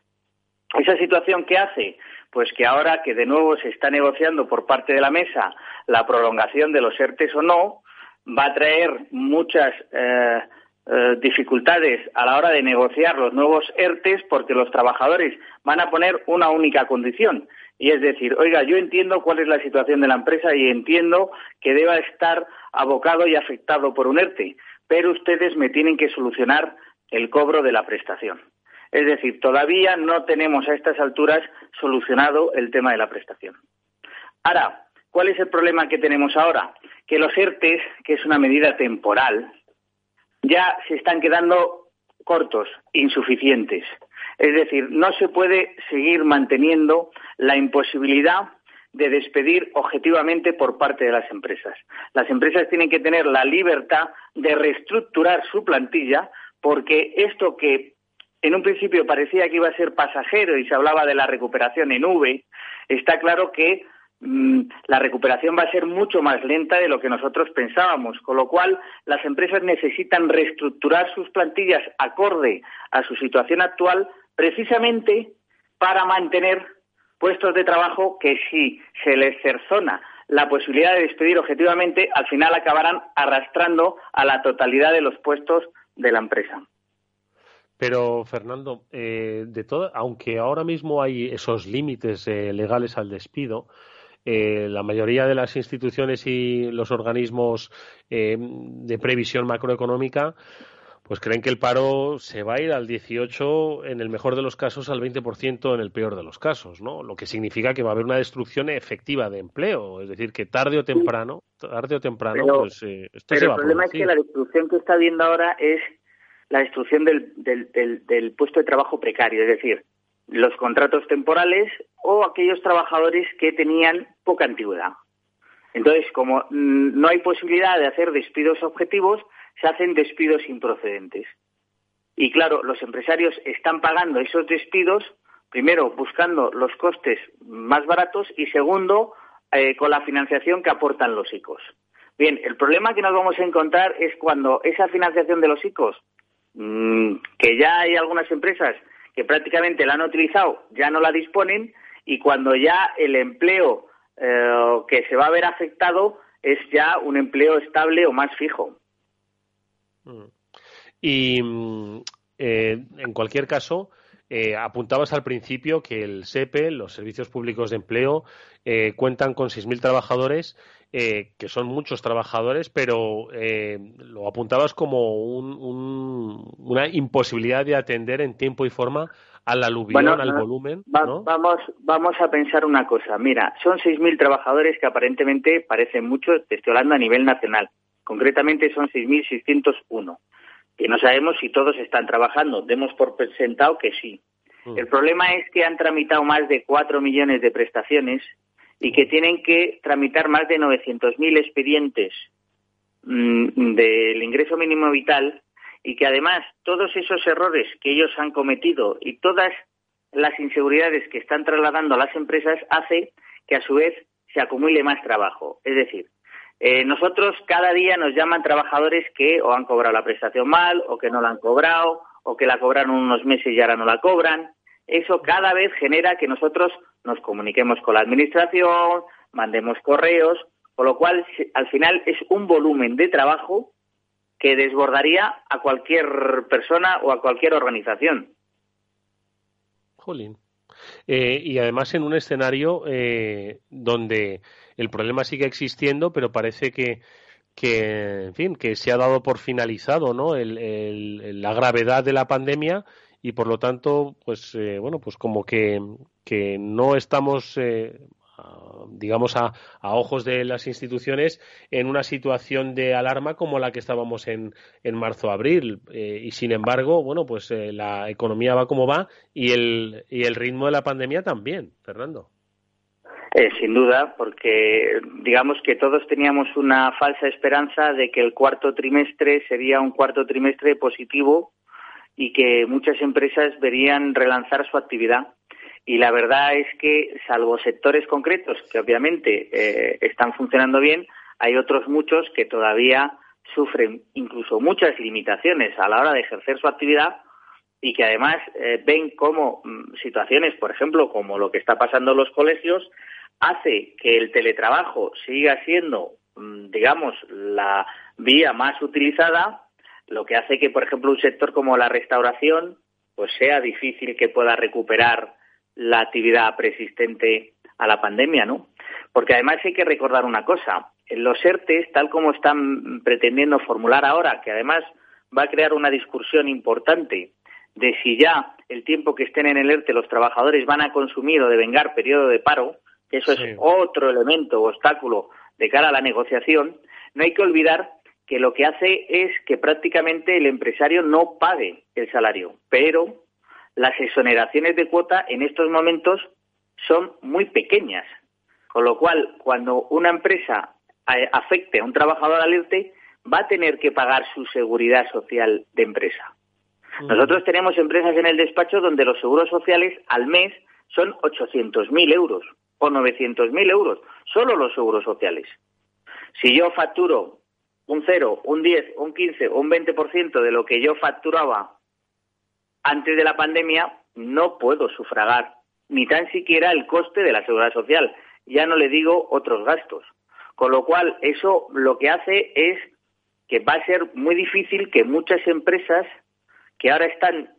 [SPEAKER 5] ¿Esa situación qué hace? Pues que ahora que de nuevo se está negociando por parte de la mesa la prolongación de los ERTES o no, va a traer muchas eh, eh, dificultades a la hora de negociar los nuevos ERTES porque los trabajadores van a poner una única condición. Y es decir, oiga, yo entiendo cuál es la situación de la empresa y entiendo que deba estar abocado y afectado por un ERTE, pero ustedes me tienen que solucionar el cobro de la prestación. Es decir, todavía no tenemos a estas alturas solucionado el tema de la prestación. Ahora, ¿cuál es el problema que tenemos ahora? Que los ERTES, que es una medida temporal, ya se están quedando cortos, insuficientes. Es decir, no se puede seguir manteniendo la imposibilidad de despedir objetivamente por parte de las empresas. Las empresas tienen que tener la libertad de reestructurar su plantilla porque esto que en un principio parecía que iba a ser pasajero y se hablaba de la recuperación en V, está claro que mm, la recuperación va a ser mucho más lenta de lo que nosotros pensábamos, con lo cual las empresas necesitan reestructurar sus plantillas acorde a su situación actual precisamente para mantener puestos de trabajo que si se les cerzona la posibilidad de despedir objetivamente, al final acabarán arrastrando a la totalidad de los puestos de la empresa.
[SPEAKER 3] Pero, Fernando, eh, de todo, aunque ahora mismo hay esos límites eh, legales al despido, eh, la mayoría de las instituciones y los organismos de previsión macroeconómica pues creen que el paro se va a ir al 18, en el mejor de los casos al 20% en el peor de los casos, ¿no? Lo que significa que va a haber una destrucción efectiva de empleo, es decir, que tarde o temprano, tarde o temprano, pues esto
[SPEAKER 5] se
[SPEAKER 3] va
[SPEAKER 5] el problema es que la destrucción que está habiendo ahora es la destrucción del, del, puesto de trabajo precario, es decir, los contratos temporales o aquellos trabajadores que tenían poca antigüedad. Entonces, como no hay posibilidad de hacer despidos objetivos, se hacen despidos improcedentes. Y claro, los empresarios están pagando esos despidos, primero buscando los costes más baratos y segundo, eh, con la financiación que aportan los ICOs. Bien, el problema que nos vamos a encontrar es cuando esa financiación de los ICOs Mm, que ya hay algunas empresas que prácticamente la han utilizado, ya no la disponen y cuando ya el empleo eh, que se va a ver afectado es ya un empleo estable o más fijo.
[SPEAKER 3] Mm. Y mm, eh, en cualquier caso, eh, apuntabas al principio que el SEPE, los Servicios Públicos de Empleo, cuentan con 6.000 trabajadores eh, que son muchos trabajadores, pero eh, lo apuntabas como una imposibilidad de atender en tiempo y forma al aluvión, al volumen.
[SPEAKER 5] vamos, vamos a pensar una cosa. Mira, son 6.000 trabajadores que aparentemente parecen muchos, te estoy hablando a nivel nacional. Concretamente son 6.601, que no sabemos si todos están trabajando. Demos por presentado que sí. Mm. El problema es que han tramitado más de 4 millones de prestaciones y que tienen que tramitar más de 900.000 expedientes mm, del ingreso mínimo vital y que además todos esos errores que ellos han cometido y todas las inseguridades que están trasladando a las empresas hace que a su vez se acumule más trabajo. Es decir, eh, nosotros cada día nos llaman trabajadores que o han cobrado la prestación mal o que no la han cobrado o que la cobraron unos meses y ahora no la cobran eso cada vez genera que nosotros nos comuniquemos con la Administración, mandemos correos, con lo cual al final es un volumen de trabajo que desbordaría a cualquier persona o a cualquier organización.
[SPEAKER 3] Jolín. Eh, y además en un escenario eh, donde el problema sigue existiendo, pero parece que, que, en fin, que se ha dado por finalizado, ¿no? El, la gravedad de la pandemia y por lo tanto, pues, eh, bueno, pues como que, que no estamos, eh, digamos, a, a, ojos de las instituciones en una situación de alarma como la que estábamos en, en marzo-abril. Eh, y sin embargo, bueno, pues la economía va como va y el, y el ritmo de la pandemia también, Fernando.
[SPEAKER 5] Eh, sin duda, porque digamos que todos teníamos una falsa esperanza de que el cuarto trimestre sería un cuarto trimestre positivo y que muchas empresas verían relanzar su actividad. Y la verdad es que, salvo sectores concretos que obviamente eh, están funcionando bien, hay otros muchos que todavía sufren incluso muchas limitaciones a la hora de ejercer su actividad y que además eh, ven como mm, situaciones, por ejemplo, como lo que está pasando en los colegios, hace que el teletrabajo siga siendo, mm, digamos, la vía más utilizada, lo que hace que, por ejemplo, un sector como la restauración, pues sea difícil que pueda recuperar la actividad persistente a la pandemia, ¿no? Porque además hay que recordar una cosa, los ERTES, tal como están pretendiendo formular ahora, que además va a crear una discusión importante de si ya el tiempo que estén en el ERTE los trabajadores van a consumir o devengar periodo de paro, que eso es otro elemento, obstáculo de cara a la negociación, no hay que olvidar que lo que hace es que prácticamente el empresario no pague el salario, pero las exoneraciones de cuota en estos momentos son muy pequeñas, con lo cual cuando una empresa afecte a un trabajador alerte va a tener que pagar su seguridad social de empresa. Nosotros tenemos empresas en el despacho donde los seguros sociales al mes son 800.000 euros o 900.000 euros, solo los seguros sociales. Si yo facturo un 0, un 10, un 15 o un 20% de lo que yo facturaba antes de la pandemia, no puedo sufragar ni tan siquiera el coste de la seguridad social. Ya no le digo otros gastos. Con lo cual, eso lo que hace es que va a ser muy difícil que muchas empresas que ahora están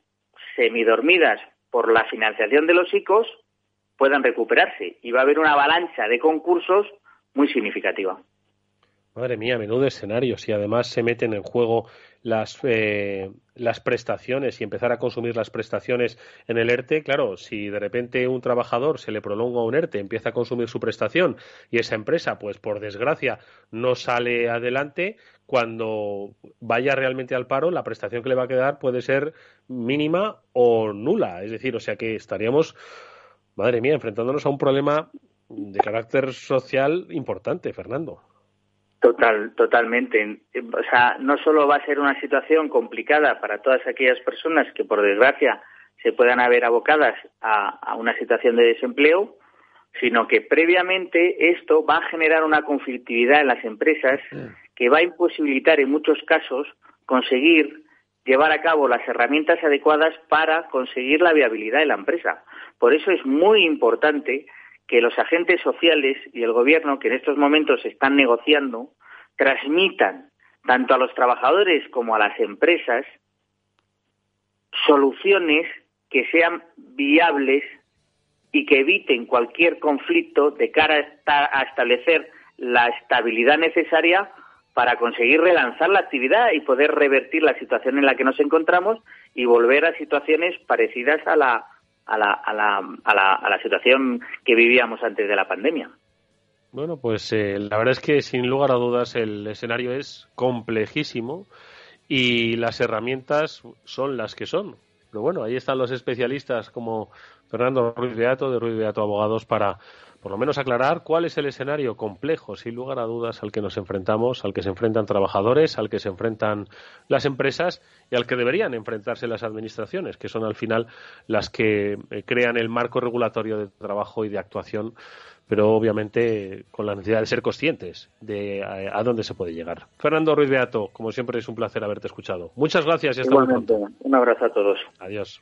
[SPEAKER 5] semidormidas por la financiación de los ICOs puedan recuperarse y va a haber una avalancha de concursos muy significativa.
[SPEAKER 3] Madre mía, menudo escenario. Si además se meten en juego las, eh, las prestaciones y empezar a consumir las prestaciones en el ERTE, claro, si de repente un trabajador se le prolonga un ERTE, empieza a consumir su prestación y esa empresa, pues por desgracia, no sale adelante, cuando vaya realmente al paro, la prestación que le va a quedar puede ser mínima o nula. Es decir, o sea que estaríamos madre mía, enfrentándonos a un problema de carácter social importante, Fernando.
[SPEAKER 5] Total, totalmente. O sea, no solo va a ser una situación complicada para todas aquellas personas que, por desgracia, se puedan haber abocadas a, una situación de desempleo, sino que previamente esto va a generar una conflictividad en las empresas que va a imposibilitar en muchos casos conseguir llevar a cabo las herramientas adecuadas para conseguir la viabilidad de la empresa. Por eso es muy importante que los agentes sociales y el gobierno, que en estos momentos están negociando, transmitan tanto a los trabajadores como a las empresas soluciones que sean viables y que eviten cualquier conflicto de cara a establecer la estabilidad necesaria para conseguir relanzar la actividad y poder revertir la situación en la que nos encontramos y volver a situaciones parecidas a la, a la, a la, a la, a la situación que vivíamos antes de la pandemia.
[SPEAKER 3] Bueno, pues eh, la verdad es que sin lugar a dudas el escenario es complejísimo y las herramientas son las que son. Pero bueno, ahí están los especialistas como Fernando Ruiz Beato de Ruiz Beato Abogados para por lo menos aclarar cuál es el escenario complejo, sin lugar a dudas, al que nos enfrentamos, al que se enfrentan trabajadores, al que se enfrentan las empresas y al que deberían enfrentarse las administraciones, que son al final las que eh, crean el marco regulatorio de trabajo y de actuación, pero obviamente con la necesidad de ser conscientes de a, dónde se puede llegar. Fernando Ruiz Beato, como siempre es un placer haberte escuchado. Muchas gracias y hasta
[SPEAKER 5] pronto. Un abrazo a todos.
[SPEAKER 3] Adiós.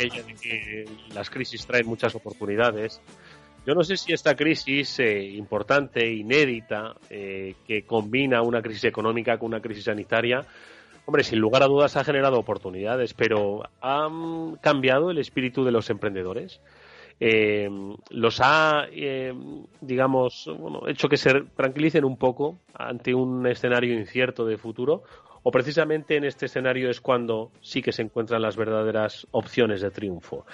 [SPEAKER 3] Aquella de que las crisis traen muchas oportunidades. Yo no sé si esta crisis eh, importante, inédita, eh, que combina una crisis económica con una crisis sanitaria, hombre, sin lugar a dudas ha generado oportunidades, pero han cambiado el espíritu de los emprendedores. Eh, los ha, digamos, hecho que se tranquilicen un poco ante un escenario incierto de futuro o precisamente en este escenario es cuando sí que se encuentran las verdaderas opciones de triunfo.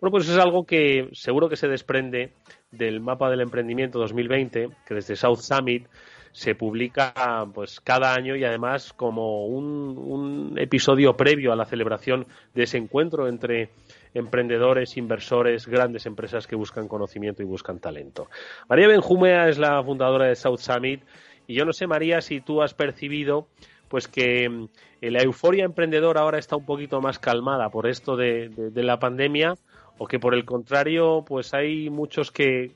[SPEAKER 3] Bueno, pues es algo que seguro que se desprende del mapa del emprendimiento 2020, que desde South Summit se publica pues cada año y además como un, un episodio previo a la celebración de ese encuentro entre emprendedores, inversores, grandes empresas que buscan conocimiento y buscan talento. María Benjumea es la fundadora de South Summit y yo no sé, María, si tú has percibido pues que mm, la euforia emprendedora ahora está un poquito más calmada por esto de, la pandemia o que por el contrario, pues hay muchos que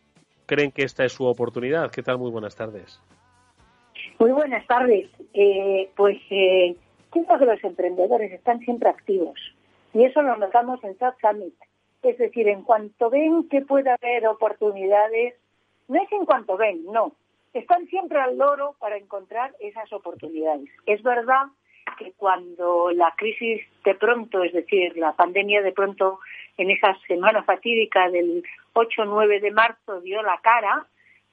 [SPEAKER 3] creen que esta es su oportunidad. ¿Qué tal? Muy buenas tardes.
[SPEAKER 6] Muy buenas tardes. Eh, pues eh, que los emprendedores están siempre activos y eso lo notamos en South Summit. Es decir, en cuanto ven que puede haber oportunidades, no es en cuanto ven, no, están siempre al loro para encontrar esas oportunidades. Es verdad que cuando la crisis de pronto, es decir, la pandemia de pronto en esa semana fatídica del 8-9 de marzo dio la cara,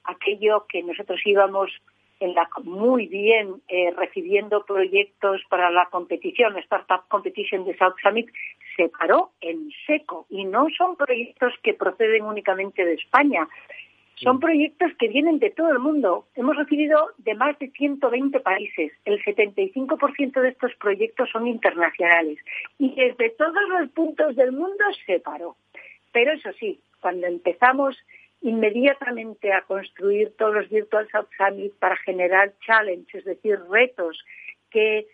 [SPEAKER 6] aquello que nosotros íbamos en la, muy bien eh, recibiendo proyectos para la competición, la Startup Competition de South Summit, se paró en seco. Y no son proyectos que proceden únicamente de España, son proyectos que vienen de todo el mundo. Hemos recibido de más de 120 países. El 75% de estos proyectos son internacionales. Y desde todos los puntos del mundo se paró. Pero eso sí, cuando empezamos inmediatamente a construir todos los Virtual South Summit para generar challenges, es decir, retos que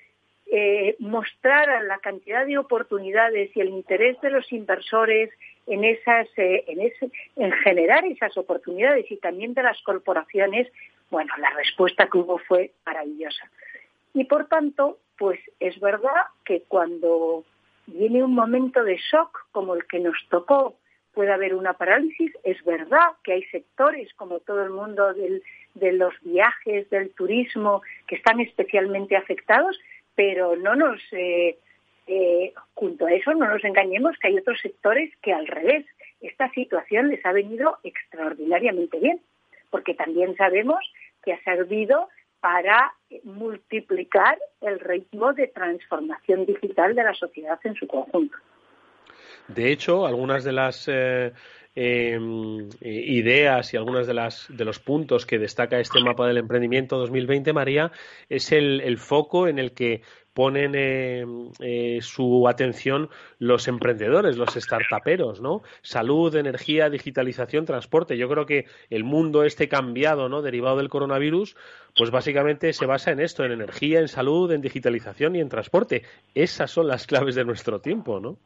[SPEAKER 6] eh, mostraran la cantidad de oportunidades y el interés de los inversores en esas, eh, en, ese, en generar esas oportunidades y también de las corporaciones, bueno, la respuesta que hubo fue maravillosa. Y por tanto, pues es verdad que cuando viene un momento de shock como el que nos tocó, puede haber una parálisis. Es verdad que hay sectores, como todo el mundo de los viajes, del turismo, que están especialmente afectados, pero no nos eh, eh, junto a eso no nos engañemos que hay otros sectores que al revés esta situación les ha venido extraordinariamente bien porque también sabemos que ha servido para multiplicar el ritmo de transformación digital de la sociedad en su conjunto.
[SPEAKER 3] De hecho, algunas de las eh, em, ideas y algunas de, las, de los puntos que destaca este mapa del emprendimiento 2020, María, es el foco en el que ponen eh, eh, su atención los emprendedores, los startuperos, ¿no? Salud, energía, digitalización, transporte. Yo creo que el mundo este cambiado, ¿no? Derivado del coronavirus, pues básicamente se basa en esto, en energía, en salud, en digitalización y en transporte. Esas son las *laughs* claves de nuestro tiempo, ¿no?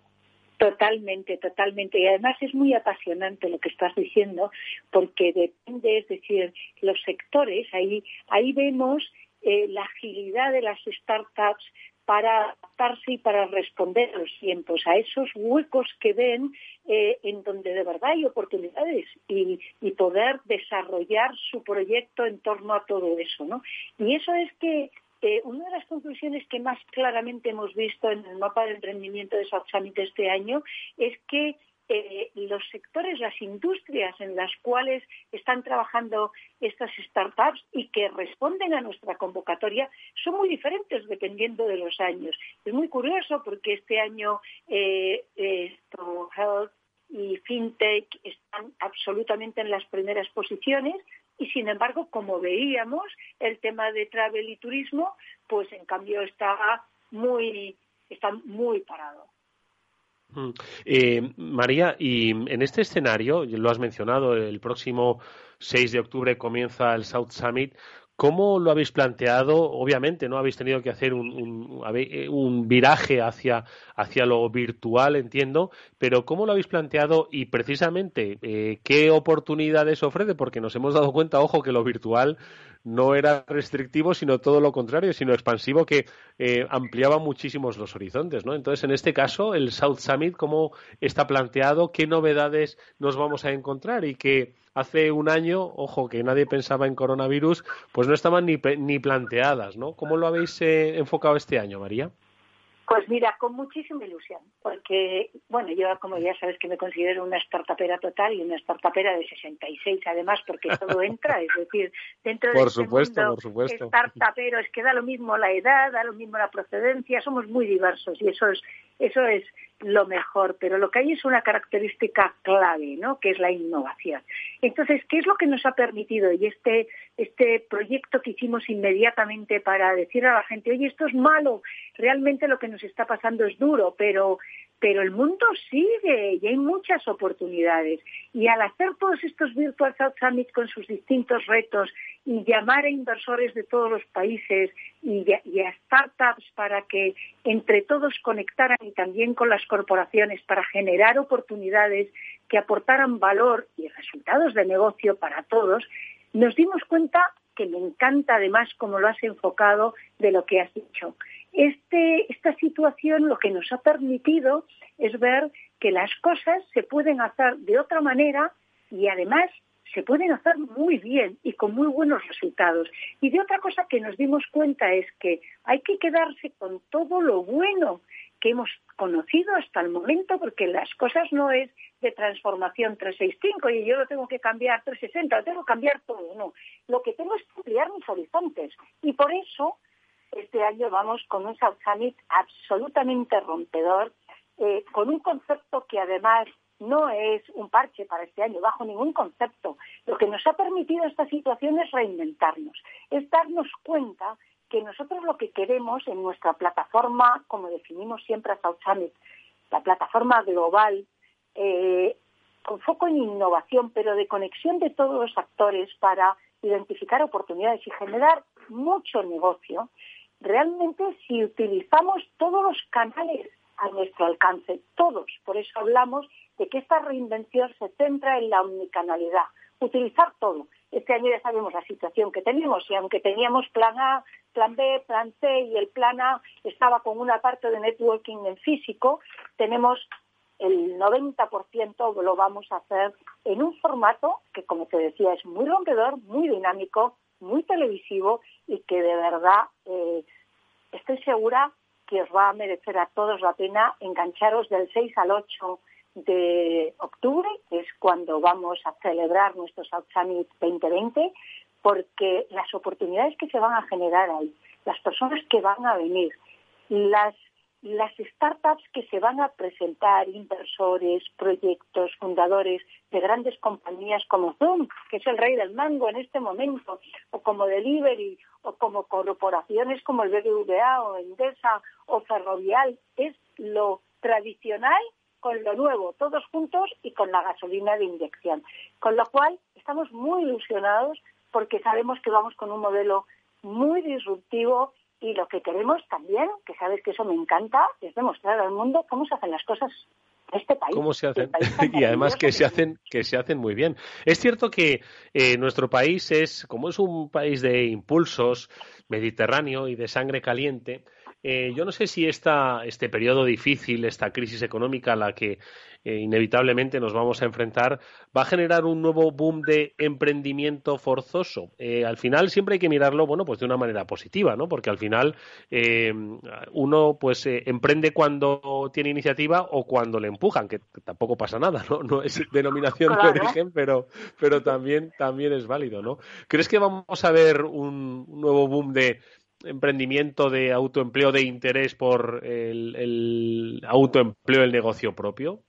[SPEAKER 6] Totalmente, totalmente. Y además es muy apasionante lo que estás diciendo, porque depende, es decir, los sectores, ahí, ahí vemos eh, la agilidad de las startups para adaptarse y para responder a los tiempos, a esos huecos que ven eh, en donde de verdad hay oportunidades y, poder desarrollar su proyecto en torno a todo eso. ¿no? Y eso es que eh, una de las conclusiones que más claramente hemos visto en el mapa de emprendimiento de South Summit este año es que eh, los sectores, las industrias en las cuales están trabajando estas startups y que responden a nuestra convocatoria son muy diferentes dependiendo de los años. Es muy curioso porque este año eh, y fintech están absolutamente en las primeras posiciones y sin embargo, como veíamos, el tema de travel y turismo, pues en cambio está muy, está muy parado.
[SPEAKER 3] Mm. Eh, María, y en este escenario, lo has mencionado, el próximo 6 de octubre comienza el South Summit. ¿Cómo lo habéis planteado? Obviamente, ¿no? Habéis tenido que hacer un, un, viraje hacia, hacia, lo virtual, entiendo, pero ¿cómo lo habéis planteado y precisamente eh, qué oportunidades ofrece? Porque nos hemos dado cuenta, ojo, que lo virtual no era restrictivo, sino todo lo contrario, sino expansivo que eh, ampliaba muchísimos los horizontes, ¿no? Entonces, en este caso, el South Summit, ¿cómo está planteado? ¿Qué novedades nos vamos a encontrar? Y que hace un año, ojo, que nadie pensaba en coronavirus, pues no estaban ni, ni planteadas, ¿no? ¿Cómo lo habéis eh, enfocado este año, María?
[SPEAKER 6] Pues mira, con muchísima ilusión, porque, bueno, yo como ya sabes que me considero una startupera total y una startupera de 66 además, porque todo *laughs* entra, es decir, dentro
[SPEAKER 3] por
[SPEAKER 6] de este
[SPEAKER 3] supuesto,
[SPEAKER 6] mundo
[SPEAKER 3] por supuesto.
[SPEAKER 6] startupero es que da lo mismo la edad, da lo mismo la procedencia, somos muy diversos y eso es, eso es lo mejor, pero lo que hay es una característica clave, ¿no? que es la innovación. Entonces, ¿qué es lo que nos ha permitido? Y este, este proyecto que hicimos inmediatamente para decir a la gente, oye, esto es malo, realmente lo que nos está pasando es duro, pero pero el mundo sigue y hay muchas oportunidades. Y al hacer todos estos Virtual South Summit con sus distintos retos y llamar a inversores de todos los países y, a startups para que entre todos conectaran y también con las corporaciones para generar oportunidades que aportaran valor y resultados de negocio para todos, nos dimos cuenta que me encanta además como lo has enfocado de lo que has dicho este, esta situación lo que nos ha permitido es ver que las cosas se pueden hacer de otra manera y además se pueden hacer muy bien y con muy buenos resultados. Y de otra cosa que nos dimos cuenta es que hay que quedarse con todo lo bueno que hemos conocido hasta el momento, porque las cosas no es de transformación 365 y yo lo tengo que cambiar 360, lo tengo que cambiar todo, no. Lo que tengo es ampliar mis horizontes. Y por eso este año vamos con un South Summit absolutamente rompedor, eh, con un concepto que además no es un parche para este año, bajo ningún concepto. Lo que nos ha permitido esta situación es reinventarnos, es darnos cuenta que nosotros lo que queremos en nuestra plataforma, como definimos siempre a South Summit, la plataforma global, eh, con foco en innovación, pero de conexión de todos los actores para identificar oportunidades y generar mucho negocio, realmente si utilizamos todos los canales a nuestro alcance, todos, por eso hablamos de que esta reinvención se centra en la omnicanalidad, utilizar todo. Este año ya sabemos la situación que tenemos y aunque teníamos plan A, plan B, plan C y el plan A estaba con una parte de networking en físico, tenemos el 90% lo vamos a hacer en un formato que, como te decía, es muy rompedor, muy dinámico, muy televisivo y que de verdad eh, estoy segura que os va a merecer a todos la pena engancharos del 6 al 8 de octubre, que es cuando vamos a celebrar nuestro South Summit 2020, porque las oportunidades que se van a generar ahí, las personas que van a venir, las las startups que se van a presentar, inversores, proyectos, fundadores de grandes compañías como Zoom, que es el rey del mango en este momento, o como Delivery, o como corporaciones como el BBVA o Endesa o Ferrovial, es lo tradicional con lo nuevo, todos juntos y con la gasolina de inyección. Con lo cual, estamos muy ilusionados porque sabemos que vamos con un modelo muy disruptivo y lo que queremos también, que sabes que eso me encanta, es demostrar al mundo cómo se hacen las cosas en este país.
[SPEAKER 3] ¿Cómo se hacen? *laughs* y además que se hacen, que se hacen muy bien. Es cierto que eh, nuestro país es, como es un país de impulsos, mediterráneo y de sangre caliente, eh, yo no sé si esta, este periodo difícil, esta crisis económica a la que eh, inevitablemente nos vamos a enfrentar, va a generar un nuevo boom de emprendimiento forzoso. Eh, al final siempre hay que mirarlo, bueno, pues de una manera positiva, ¿no? Porque al final uno, pues, emprende cuando tiene iniciativa o cuando le empujan, que, tampoco pasa nada, ¿no? No es denominación de origen, pero, pero también, también es válido, ¿no? ¿Crees que vamos a ver un nuevo boom de emprendimiento de autoempleo de interés por el, autoempleo del negocio propio?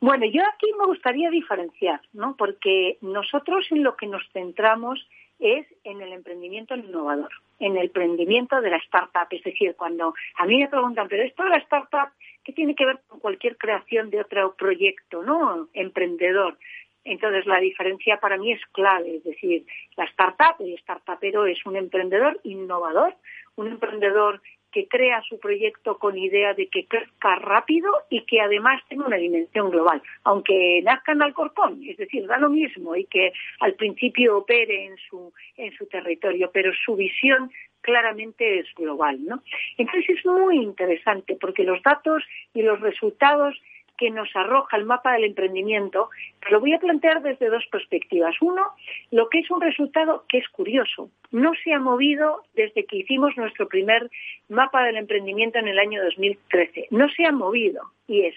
[SPEAKER 6] Bueno, yo aquí me gustaría diferenciar, ¿no? Porque nosotros en lo que nos centramos es en el emprendimiento innovador, en el emprendimiento de la startup. Es decir, cuando a mí me preguntan, pero esto de la startup, ¿qué tiene que ver con cualquier creación de otro proyecto, no? Emprendedor. Entonces, la diferencia para mí es clave, es decir, la startup, el startupero es un emprendedor innovador, un emprendedor que crea su proyecto con idea de que crezca rápido y que además tenga una dimensión global, aunque nazca en Alcorcón, es decir, da lo mismo y que al principio opere en su, en su territorio, pero su visión claramente es global, ¿no? Entonces es muy interesante porque los datos y los resultados que nos arroja el mapa del emprendimiento, lo voy a plantear desde dos perspectivas. Uno, lo que es un resultado que es curioso. No se ha movido desde que hicimos nuestro primer mapa del emprendimiento en el año 2013. No se ha movido. Y es,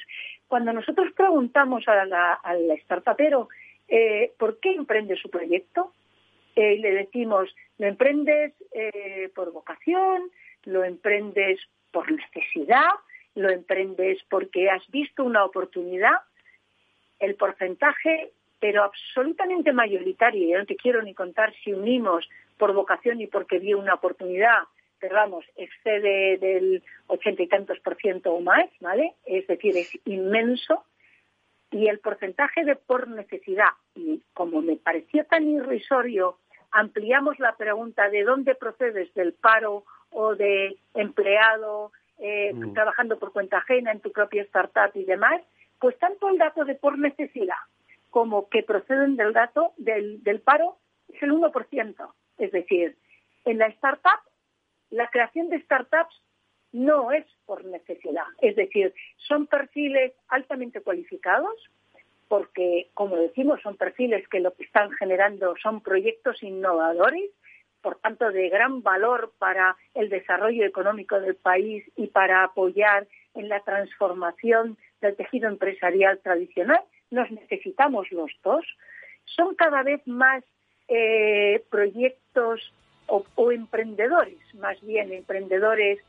[SPEAKER 6] cuando nosotros preguntamos al startupero eh, por qué emprende su proyecto, eh, le decimos, lo emprendes eh, por vocación, lo emprendes por necesidad, lo emprendes porque has visto una oportunidad, el porcentaje, pero absolutamente mayoritario, y no te quiero ni contar si unimos por vocación y porque vio una oportunidad, pero vamos, excede del ochenta y tantos por ciento o más, ¿vale? Es decir, es inmenso. Y el porcentaje de por necesidad, y como me pareció tan irrisorio, ampliamos la pregunta de dónde procedes, del paro o de empleado eh, mm. trabajando por cuenta ajena en tu propia startup y demás, pues tanto el dato de por necesidad como que proceden del dato del, del paro es el 1%. Es decir, en la startup, la creación de startups no es por necesidad. Es decir, son perfiles altamente cualificados, porque, como decimos, son perfiles que lo que están generando son proyectos innovadores por tanto, de gran valor para el desarrollo económico del país y para apoyar en la transformación del tejido empresarial tradicional. Nos necesitamos los dos. Son cada vez más eh, proyectos o, emprendedores, más bien emprendedores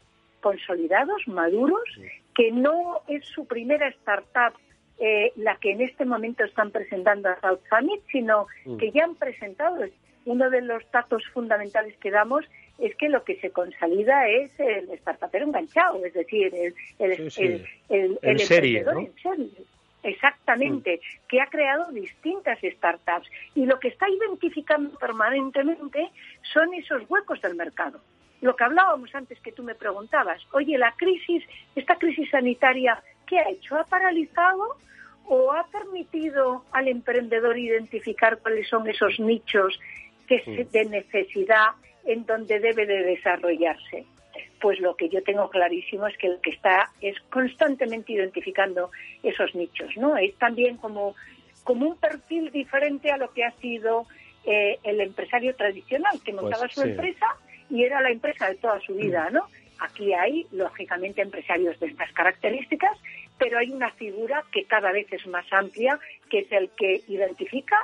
[SPEAKER 6] consolidados, maduros, que no es su primera startup eh, la que en este momento están presentando a South Summit, sino mm. que ya han presentado uno de los datos fundamentales que damos es que lo que se consolida es el startupero enganchado, es decir, el, el, en serie. Exactamente, mm. que ha creado distintas startups y lo que está identificando permanentemente son esos huecos del mercado. Lo que hablábamos antes que tú me preguntabas, oye, la crisis, esta crisis sanitaria, ¿qué ha hecho? ¿Ha paralizado o ha permitido al emprendedor identificar cuáles son esos nichos que de necesidad en donde debe de desarrollarse. Pues lo que yo tengo clarísimo es que el que está es constantemente identificando esos nichos, ¿no? Es también como, como un perfil diferente a lo que ha sido eh, el empresario tradicional, que montaba pues su empresa y era la empresa de toda su vida, ¿no? Aquí hay, lógicamente, empresarios de estas características, pero hay una figura que cada vez es más amplia, que es el que identifica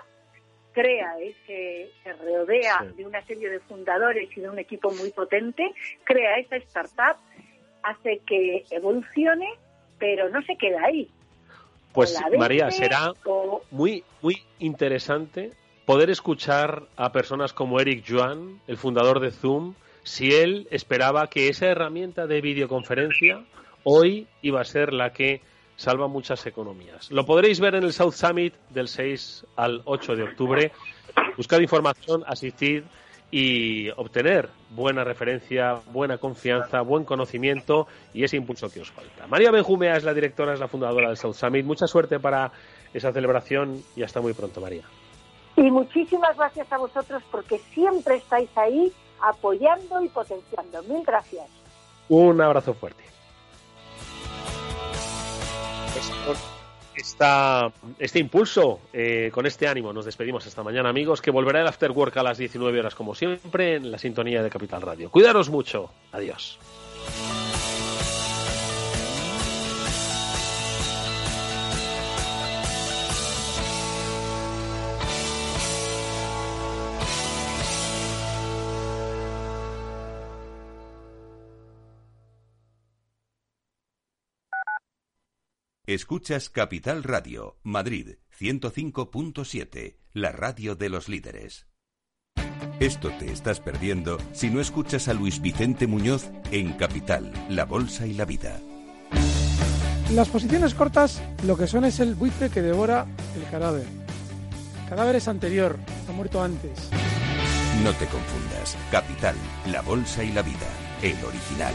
[SPEAKER 6] crea, se rodea de una serie de fundadores y de un equipo muy potente, crea esa startup, hace que evolucione, pero no se queda ahí.
[SPEAKER 3] Pues María, será muy, muy interesante poder escuchar a personas como Eric Joan, el fundador de Zoom, si él esperaba que esa herramienta de videoconferencia hoy iba a ser la que salva muchas economías. Lo podréis ver en el South Summit del 6 al 8 de octubre. Buscad información, asistir y obtener buena referencia, buena confianza, buen conocimiento y ese impulso que os falta. María Benjumea es la directora, es la fundadora del South Summit. Mucha suerte para esa celebración y hasta muy pronto, María.
[SPEAKER 6] Y muchísimas gracias a vosotros porque siempre estáis ahí apoyando y potenciando. Mil gracias.
[SPEAKER 3] Un abrazo fuerte. Este impulso, eh, con este ánimo, nos despedimos esta mañana, amigos, que volverá el After Work a las 19 horas, como siempre, en la sintonía de Capital Radio. Cuidaros mucho. Adiós.
[SPEAKER 7] Escuchas Capital Radio, Madrid 105.7, la radio de los líderes. Esto te estás perdiendo si no escuchas a Luis Vicente Muñoz en Capital, La Bolsa y la Vida.
[SPEAKER 8] Las posiciones cortas lo que son es el buitre que devora el cadáver. El cadáver es anterior, ha muerto antes.
[SPEAKER 7] No te confundas. Capital, La Bolsa y la Vida, el original.